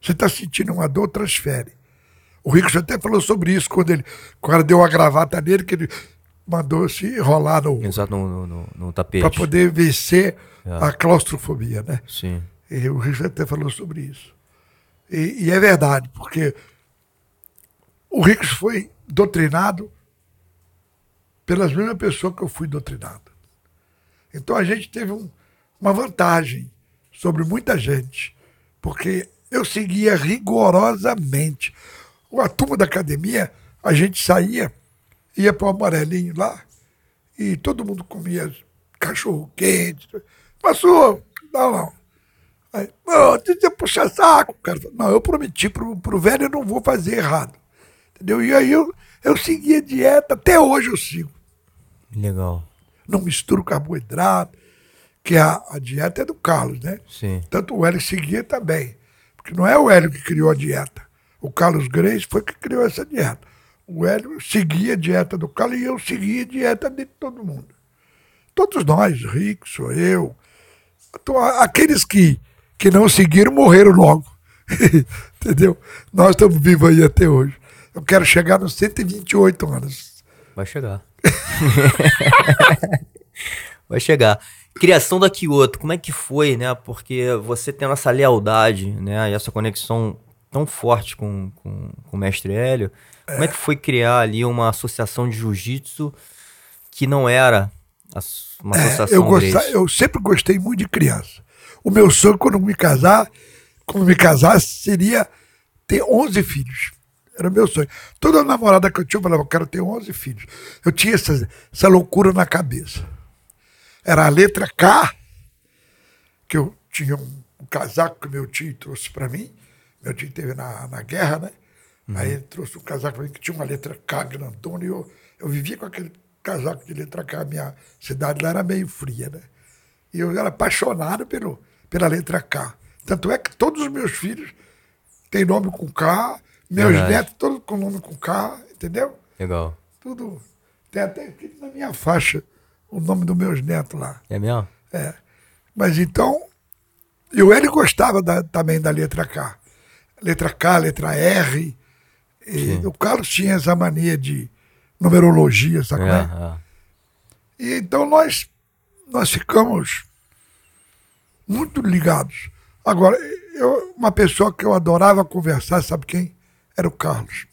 Você está sentindo uma dor, transfere. O Rico já até falou sobre isso quando ele. Quando ela deu a gravata nele, que ele mandou se rolar no, Exato, no, no, no tapete. Para poder vencer é. a claustrofobia, né? Sim. E o Rico até falou sobre isso. E, e é verdade, porque o Rico foi doutrinado pelas mesmas pessoas que eu fui doutrinado. Então a gente teve um, uma vantagem sobre muita gente, porque eu seguia rigorosamente. A turma da academia, a gente saía, ia para o amarelinho lá, e todo mundo comia cachorro quente. Passou, não, não. Aí, oh, você puxa saco. Cara, não, eu prometi pro, pro velho eu não vou fazer errado. Entendeu? E aí eu, eu segui a dieta, até hoje eu sigo. Legal. Não misturo carboidrato, que a, a dieta é do Carlos, né? Sim. Tanto o Hélio seguia também. Porque não é o Hélio que criou a dieta. O Carlos Greis foi que criou essa dieta. O Hélio seguia a dieta do Carlos e eu seguia a dieta de todo mundo. Todos nós, Rico, sou eu. Então, aqueles que, que não seguiram morreram logo. Entendeu? Nós estamos vivos aí até hoje. Eu quero chegar nos 128 anos. Vai chegar. Vai chegar. Criação da Kyoto, como é que foi, né? Porque você tendo essa lealdade, né? E essa conexão tão forte com, com, com o mestre Hélio, é. como é que foi criar ali uma associação de jiu-jitsu que não era uma é, associação eu, gostava, eu sempre gostei muito de criança. O meu sonho quando me casar, quando me casar, seria ter 11 filhos. Era o meu sonho. Toda namorada que eu tinha, eu falava, eu quero ter 11 filhos. Eu tinha essa, essa loucura na cabeça. Era a letra K, que eu tinha um, um casaco que meu tio trouxe para mim. Meu tio teve na, na guerra, né? Uhum. Aí ele trouxe um casaco para mim que tinha uma letra K grandona e eu, eu vivia com aquele casaco de letra K. Minha cidade lá era meio fria, né? E eu era apaixonado pelo, pela letra K. Tanto é que todos os meus filhos têm nome com K, meus Verdade. netos, todos com nome com K, entendeu? Legal. Tudo. Tem até aqui na minha faixa o nome dos meus netos lá. É mesmo? É. Mas então. E o Hélio gostava da, também da letra K. Letra K, letra R. o Carlos tinha essa mania de numerologia, sabe? É, é? E então nós, nós ficamos muito ligados. Agora, eu, uma pessoa que eu adorava conversar, sabe quem? era o Carlos.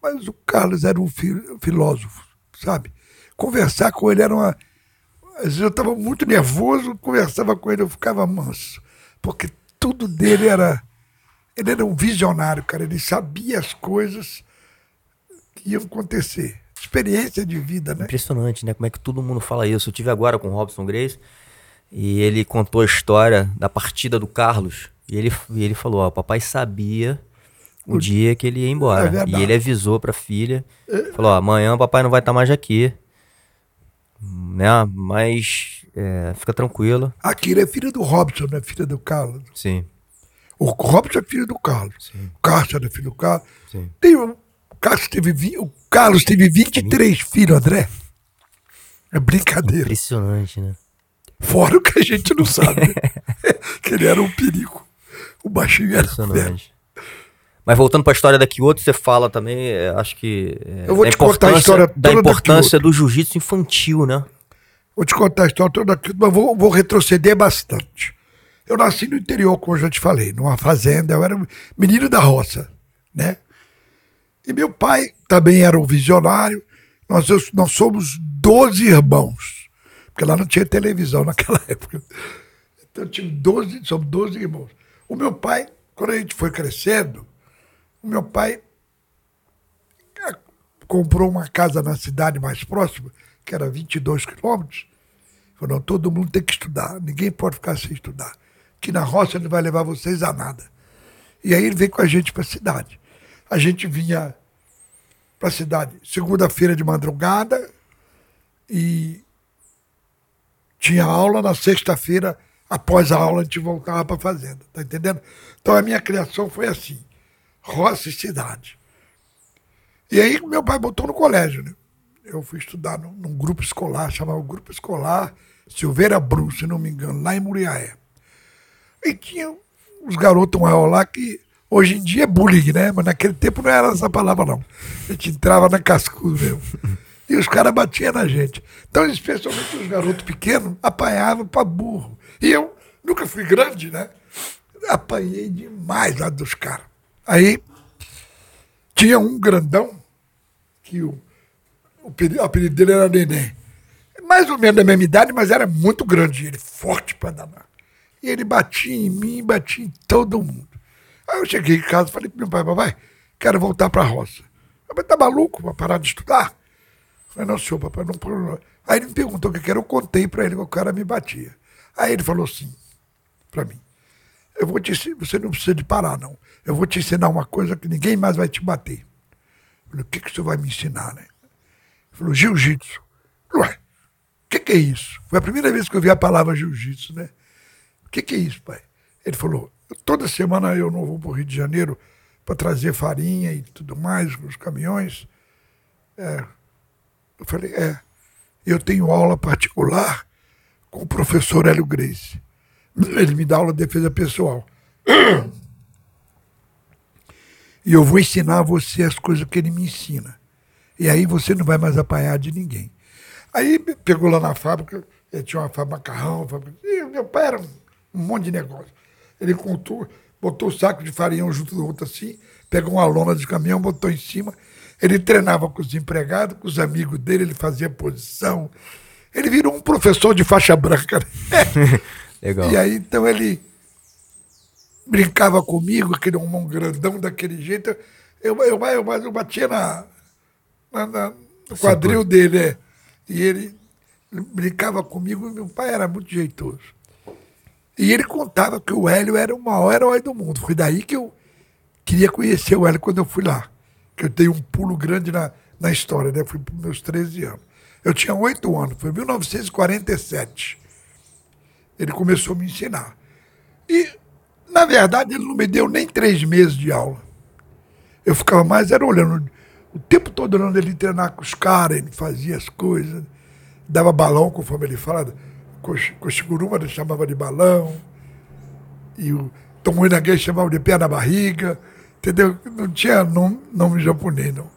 Mas o Carlos era um filósofo, sabe? Conversar com ele era uma. Às vezes eu estava muito nervoso, conversava com ele, eu ficava manso. Porque tudo dele era. Ele era um visionário, cara. Ele sabia as coisas que iam acontecer. Experiência de vida, né? Impressionante, né? Como é que todo mundo fala isso. Eu tive agora com o Robson Grace e ele contou a história da partida do Carlos. E ele, e ele falou: Ó, papai sabia o dia que ele ia embora. É e ele avisou pra filha, é. falou, ó, amanhã o papai não vai estar tá mais aqui, né, mas é, fica tranquilo. Aquilo é filho do Robson, não é filho do Carlos. Sim. O Robson é filho do Carlos. Sim. O Carlos é filho do Carlos. Sim. Tem o, Carlos teve, o Carlos teve 23 filhos, André. É brincadeira. Impressionante, né? Fora o que a gente não sabe. que ele era um perigo. O baixinho era Impressionante. Mas voltando para a história da Kyoto, você fala também, é, acho que. É, eu vou te contar a história da importância da do jiu-jitsu infantil, né? Vou te contar a história toda da mas vou, vou retroceder bastante. Eu nasci no interior, como eu já te falei, numa fazenda, eu era menino da roça, né? E meu pai também era um visionário. Nós, nós somos 12 irmãos, porque lá não tinha televisão naquela época. Então eu tive 12, somos 12 irmãos. O meu pai, quando a gente foi crescendo, meu pai é, comprou uma casa na cidade mais próxima, que era 22 quilômetros. Falou, não, todo mundo tem que estudar, ninguém pode ficar sem estudar. Que na roça ele vai levar vocês a nada. E aí ele veio com a gente para a cidade. A gente vinha para a cidade segunda-feira de madrugada e tinha aula na sexta-feira, após a aula a gente voltava para a fazenda, tá entendendo? Então a minha criação foi assim roça e cidade. E aí meu pai botou no colégio, né? Eu fui estudar num, num grupo escolar, chamava Grupo Escolar Silveira Bru, se não me engano, lá em Muriaé. E tinha uns garotos maiores lá que hoje em dia é bullying, né? Mas naquele tempo não era essa palavra, não. A gente entrava na cascudo mesmo. E os caras batiam na gente. Então, especialmente os garotos pequenos, apanhavam para burro. E eu nunca fui grande, né? Apanhei demais lá dos caras. Aí tinha um grandão que o, o apelido dele era Neném. Mais ou menos da mesma idade, mas era muito grande ele, forte para danar. E ele batia em mim, batia em todo mundo. Aí eu cheguei em casa falei pro meu pai, papai, quero voltar para a roça. Papai, tá maluco para parar de estudar? Eu falei, não, senhor, papai, não. Aí ele me perguntou o que era, eu contei para ele que o cara me batia. Aí ele falou assim para mim: Eu vou te você não precisa de parar, não. Eu vou te ensinar uma coisa que ninguém mais vai te bater. Eu falei, o que, que senhor vai me ensinar, né? Ele falou, jiu-jitsu. Ué, o que, que é isso? Foi a primeira vez que eu vi a palavra jiu-jitsu, né? O que, que é isso, pai? Ele falou, toda semana eu não vou para o Rio de Janeiro para trazer farinha e tudo mais, com os caminhões. É. Eu falei, é. Eu tenho aula particular com o professor Hélio Grace. Ele me dá aula de defesa pessoal. E eu vou ensinar você as coisas que ele me ensina. E aí você não vai mais apanhar de ninguém. Aí pegou lá na fábrica, ele tinha uma fábrica macarrão, fábrica, e meu pai era um, um monte de negócio. Ele contou, botou o saco de farinha junto do outro assim, pegou uma lona de caminhão, botou em cima. Ele treinava com os empregados, com os amigos dele, ele fazia posição. Ele virou um professor de faixa branca. Né? Legal. E aí, então, ele brincava comigo, aquele homem grandão daquele jeito. Eu, eu, eu, eu batia na, na, na no quadril Sim, dele, é. E ele brincava comigo, meu pai era muito jeitoso. E ele contava que o Hélio era o maior herói do mundo. Foi daí que eu queria conhecer o Hélio quando eu fui lá. Que eu dei um pulo grande na, na história, né? Fui para meus 13 anos. Eu tinha oito anos, foi em 1947. Ele começou a me ensinar. E, na verdade, ele não me deu nem três meses de aula. Eu ficava mais era olhando, o tempo todo olhando ele treinar com os caras, ele fazia as coisas, dava balão, conforme ele fala, ele chamava de balão, e o Tomoinagê chamava de pé na barriga, entendeu? Não tinha nome, nome japonês, não.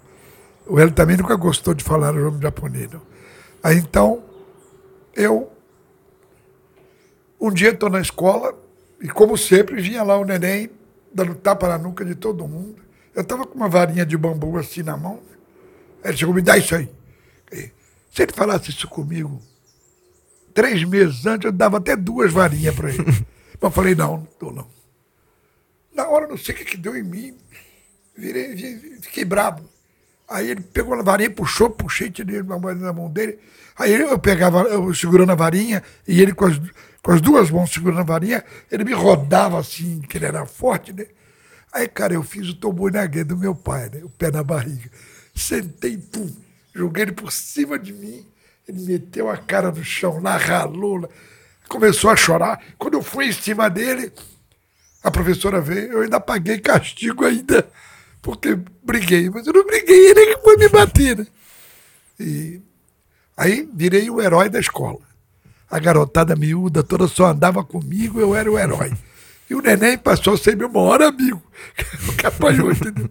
O Hélio também nunca gostou de falar o nome japonês, não. Aí então, eu um dia estou na escola e, como sempre, vinha lá o neném dando tapa na nuca de todo mundo. Eu estava com uma varinha de bambu assim na mão. Ele chegou, me dá isso aí. Se ele falasse isso comigo três meses antes, eu dava até duas varinhas para ele. Mas eu falei, não, não estou não. Na hora, não sei o que, que deu em mim. Virei, fiquei bravo. Aí ele pegou a varinha, puxou, puxei, tirei uma varinha na mão dele. Aí eu pegava, eu segurando a varinha, e ele com as, com as duas mãos segurando a varinha, ele me rodava assim, que ele era forte, né? Aí, cara, eu fiz o tombo na do meu pai, né? O pé na barriga. Sentei, pum, joguei ele por cima de mim. Ele meteu a cara no chão, lá ralou, começou a chorar. Quando eu fui em cima dele, a professora veio, eu ainda paguei castigo ainda, porque briguei. Mas eu não briguei, ele que foi me bater, né? E Aí virei o herói da escola. A garotada miúda toda só andava comigo, eu era o herói. E o neném passou a ser meu maior amigo, que apanhou, entendeu?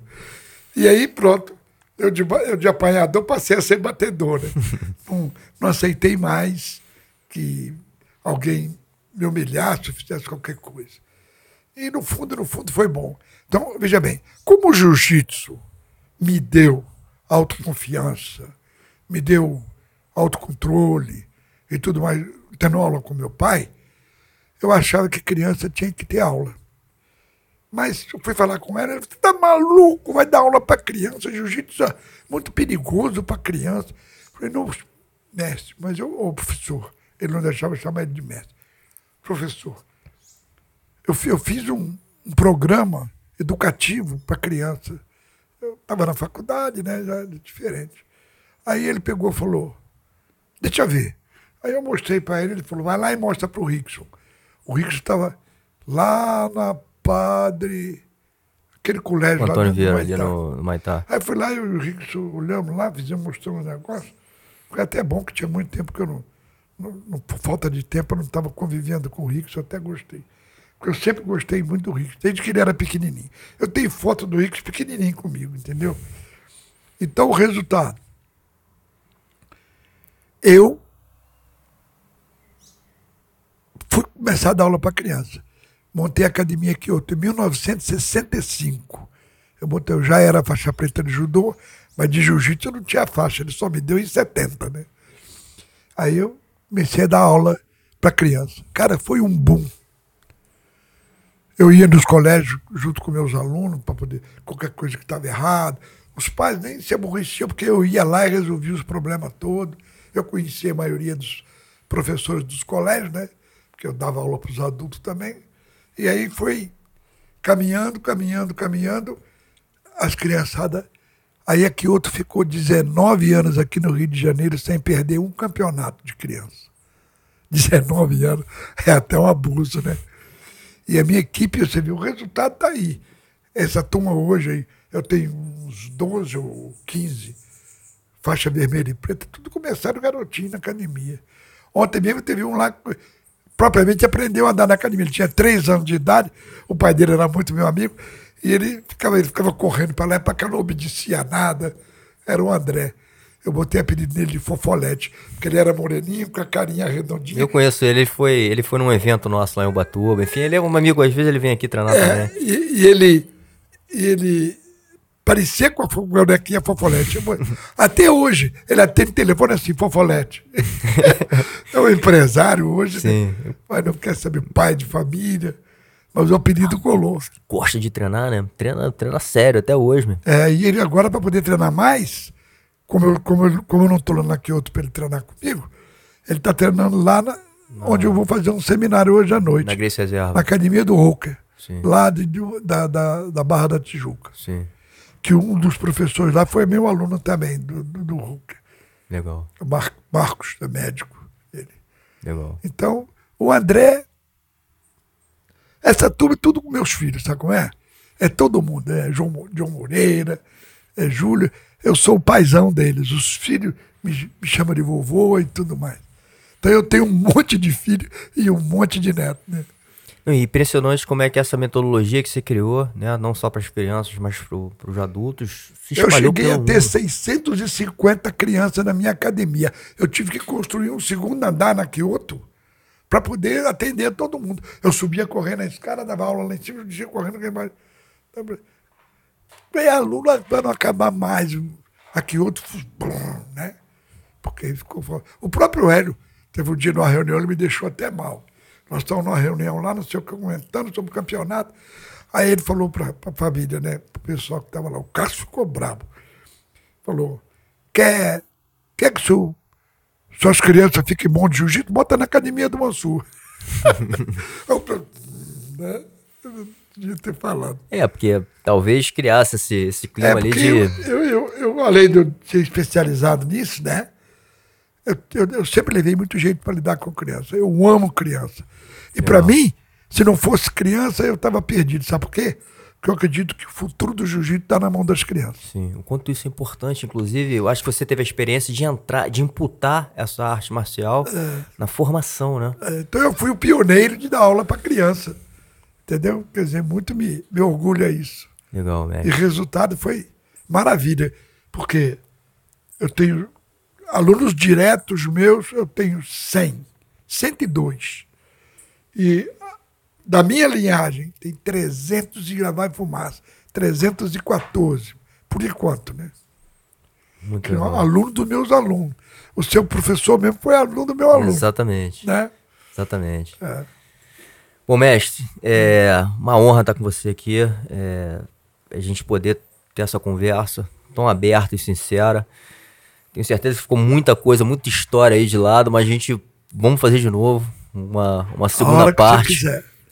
E aí, pronto. Eu de, eu de apanhador passei a ser batedor. Né? Não, não aceitei mais que alguém me humilhasse, fizesse qualquer coisa. E no fundo, no fundo, foi bom. Então, veja bem, como o jiu-jitsu me deu autoconfiança, me deu autocontrole e tudo mais, tendo aula com meu pai, eu achava que criança tinha que ter aula. Mas eu fui falar com ela, ela você tá maluco, vai dar aula para criança, jiu-jitsu é muito perigoso para criança. Eu falei, não, mestre, mas eu, ô professor, ele não deixava chamar ele de mestre. Professor, eu, eu fiz um, um programa educativo para criança. Eu estava na faculdade, né, já diferente. Aí ele pegou e falou, Deixa eu ver. Aí eu mostrei para ele, ele falou, vai lá e mostra para o Rickson. O Rickson estava lá na Padre, aquele colégio Antônio lá Vieira, Maitá. no Maitá. Aí fui lá e o Rickson olhamos lá, fizemos, mostramos um negócio. Foi até bom que tinha muito tempo que eu não, não, não por falta de tempo, eu não estava convivendo com o Rickson, até gostei. Porque eu sempre gostei muito do Rickson, desde que ele era pequenininho. Eu tenho foto do Rickson pequenininho comigo, entendeu? Então o resultado eu fui começar a dar aula para criança. Montei a academia aqui outro em 1965. Eu, botei, eu já era faixa preta de judô, mas de jiu-jitsu eu não tinha faixa, ele só me deu em 70, né? Aí eu comecei a dar aula para criança. Cara, foi um boom. Eu ia nos colégios junto com meus alunos para poder qualquer coisa que estava errado. Os pais nem se aborreciam porque eu ia lá e resolvia os problemas todos. Eu conhecia a maioria dos professores dos colégios, né? Porque eu dava aula para os adultos também. E aí foi caminhando, caminhando, caminhando. As criançadas. Aí aqui outro ficou 19 anos aqui no Rio de Janeiro sem perder um campeonato de criança. 19 anos é até um abuso, né? E a minha equipe, você viu, o resultado está aí. Essa turma hoje aí, eu tenho uns 12 ou 15 faixa vermelha e preta, tudo começaram garotinho na academia. Ontem mesmo teve um lá que propriamente aprendeu a andar na academia. Ele tinha três anos de idade, o pai dele era muito meu amigo, e ele ficava, ele ficava correndo para lá e para cá, não obedecia nada. Era o André. Eu botei o apelido dele de Fofolete, porque ele era moreninho, com a carinha redondinha. Eu conheço ele, ele foi, ele foi num evento nosso lá em Ubatuba. Enfim, ele é um amigo, às vezes ele vem aqui treinar é, também. E, e, ele, ele parecia com a bonequinha Fofolete. Até hoje, ele atende telefone assim, Fofolete. é um empresário hoje, né? Sim. Né? mas não quer saber pai de família. Mas o apelido ah, colou. Gosta de treinar, né? Treina, treina sério até hoje, meu. É, e ele agora, para poder treinar mais, como eu, como eu, como eu não estou lá na Kyoto para ele treinar comigo, ele está treinando lá na, onde eu vou fazer um seminário hoje à noite. Na Grace Reserva. Na Academia do Roker. Lá de, da, da, da Barra da Tijuca. Sim. Que um dos professores lá foi meu aluno também, do, do, do Roker. Legal. O Mar, Marcos, é médico. Ele. Legal. Então, o André. Essa turma é tudo com meus filhos, sabe como é? É todo mundo. É João, João Moreira, é Júlio eu sou o paizão deles. Os filhos me, me chamam de vovô e tudo mais. Então eu tenho um monte de filho e um monte de neto, né? E impressionante como é que essa metodologia que você criou, né, não só para as crianças, mas para os adultos, se Eu cheguei a ter 650 crianças na minha academia. Eu tive que construir um segundo andar na Kyoto para poder atender todo mundo. Eu subia correndo na escada, dava aula lá em cima, eu descia correndo aqui embaixo. A Lula para não acabar mais. Aqui outro, né? Porque ficou. O próprio Hélio teve um dia numa reunião, ele me deixou até mal. Nós estávamos numa reunião lá, não sei o que, comentando sobre o campeonato. Aí ele falou para a família, né? Para o pessoal que estava lá. O Cássio ficou bravo. Falou: quer, quer que seu, suas crianças fiquem bom de jiu-jitsu? Bota na academia do Mansur. né? Podia ter falado. É, porque talvez criasse esse, esse clima é ali de. Eu, eu, eu, além de eu ser especializado nisso, né? Eu, eu, eu sempre levei muito jeito para lidar com criança. Eu amo criança. E para mim, se não fosse criança, eu estava perdido. Sabe por quê? Porque eu acredito que o futuro do jiu-jitsu está na mão das crianças. Sim, o quanto isso é importante, inclusive, eu acho que você teve a experiência de entrar, de imputar essa arte marcial é. na formação, né? É, então eu fui o pioneiro de dar aula para criança. Entendeu? Quer dizer, muito me, me orgulha isso. Legal, velho. E o resultado foi maravilha, porque eu tenho alunos diretos meus, eu tenho 100, 102. E da minha linhagem tem 300 e gravar em fumaça, 314, por enquanto, né? Muito que é aluno dos meus alunos. O seu professor mesmo foi aluno do meu aluno. Exatamente. Né? Exatamente. É. Bom, mestre, é uma honra estar com você aqui, é, a gente poder ter essa conversa tão aberta e sincera. Tenho certeza que ficou muita coisa, muita história aí de lado, mas a gente vamos fazer de novo uma, uma segunda parte.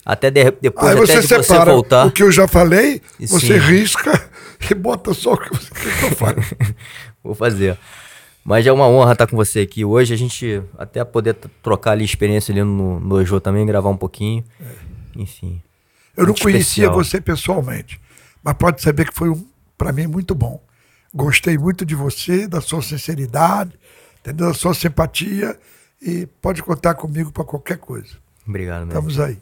Até de, depois aí você até de você voltar. O que eu já falei, e você sim. risca e bota só o que você que eu fale. Vou fazer. Mas é uma honra estar com você aqui hoje. A gente até poder trocar ali experiência ali no, no também, gravar um pouquinho. É. Enfim. Eu não conhecia especial. você pessoalmente, mas pode saber que foi, um, para mim, muito bom. Gostei muito de você, da sua sinceridade, entendeu? da sua simpatia e pode contar comigo para qualquer coisa. Obrigado, mesmo. Estamos aí.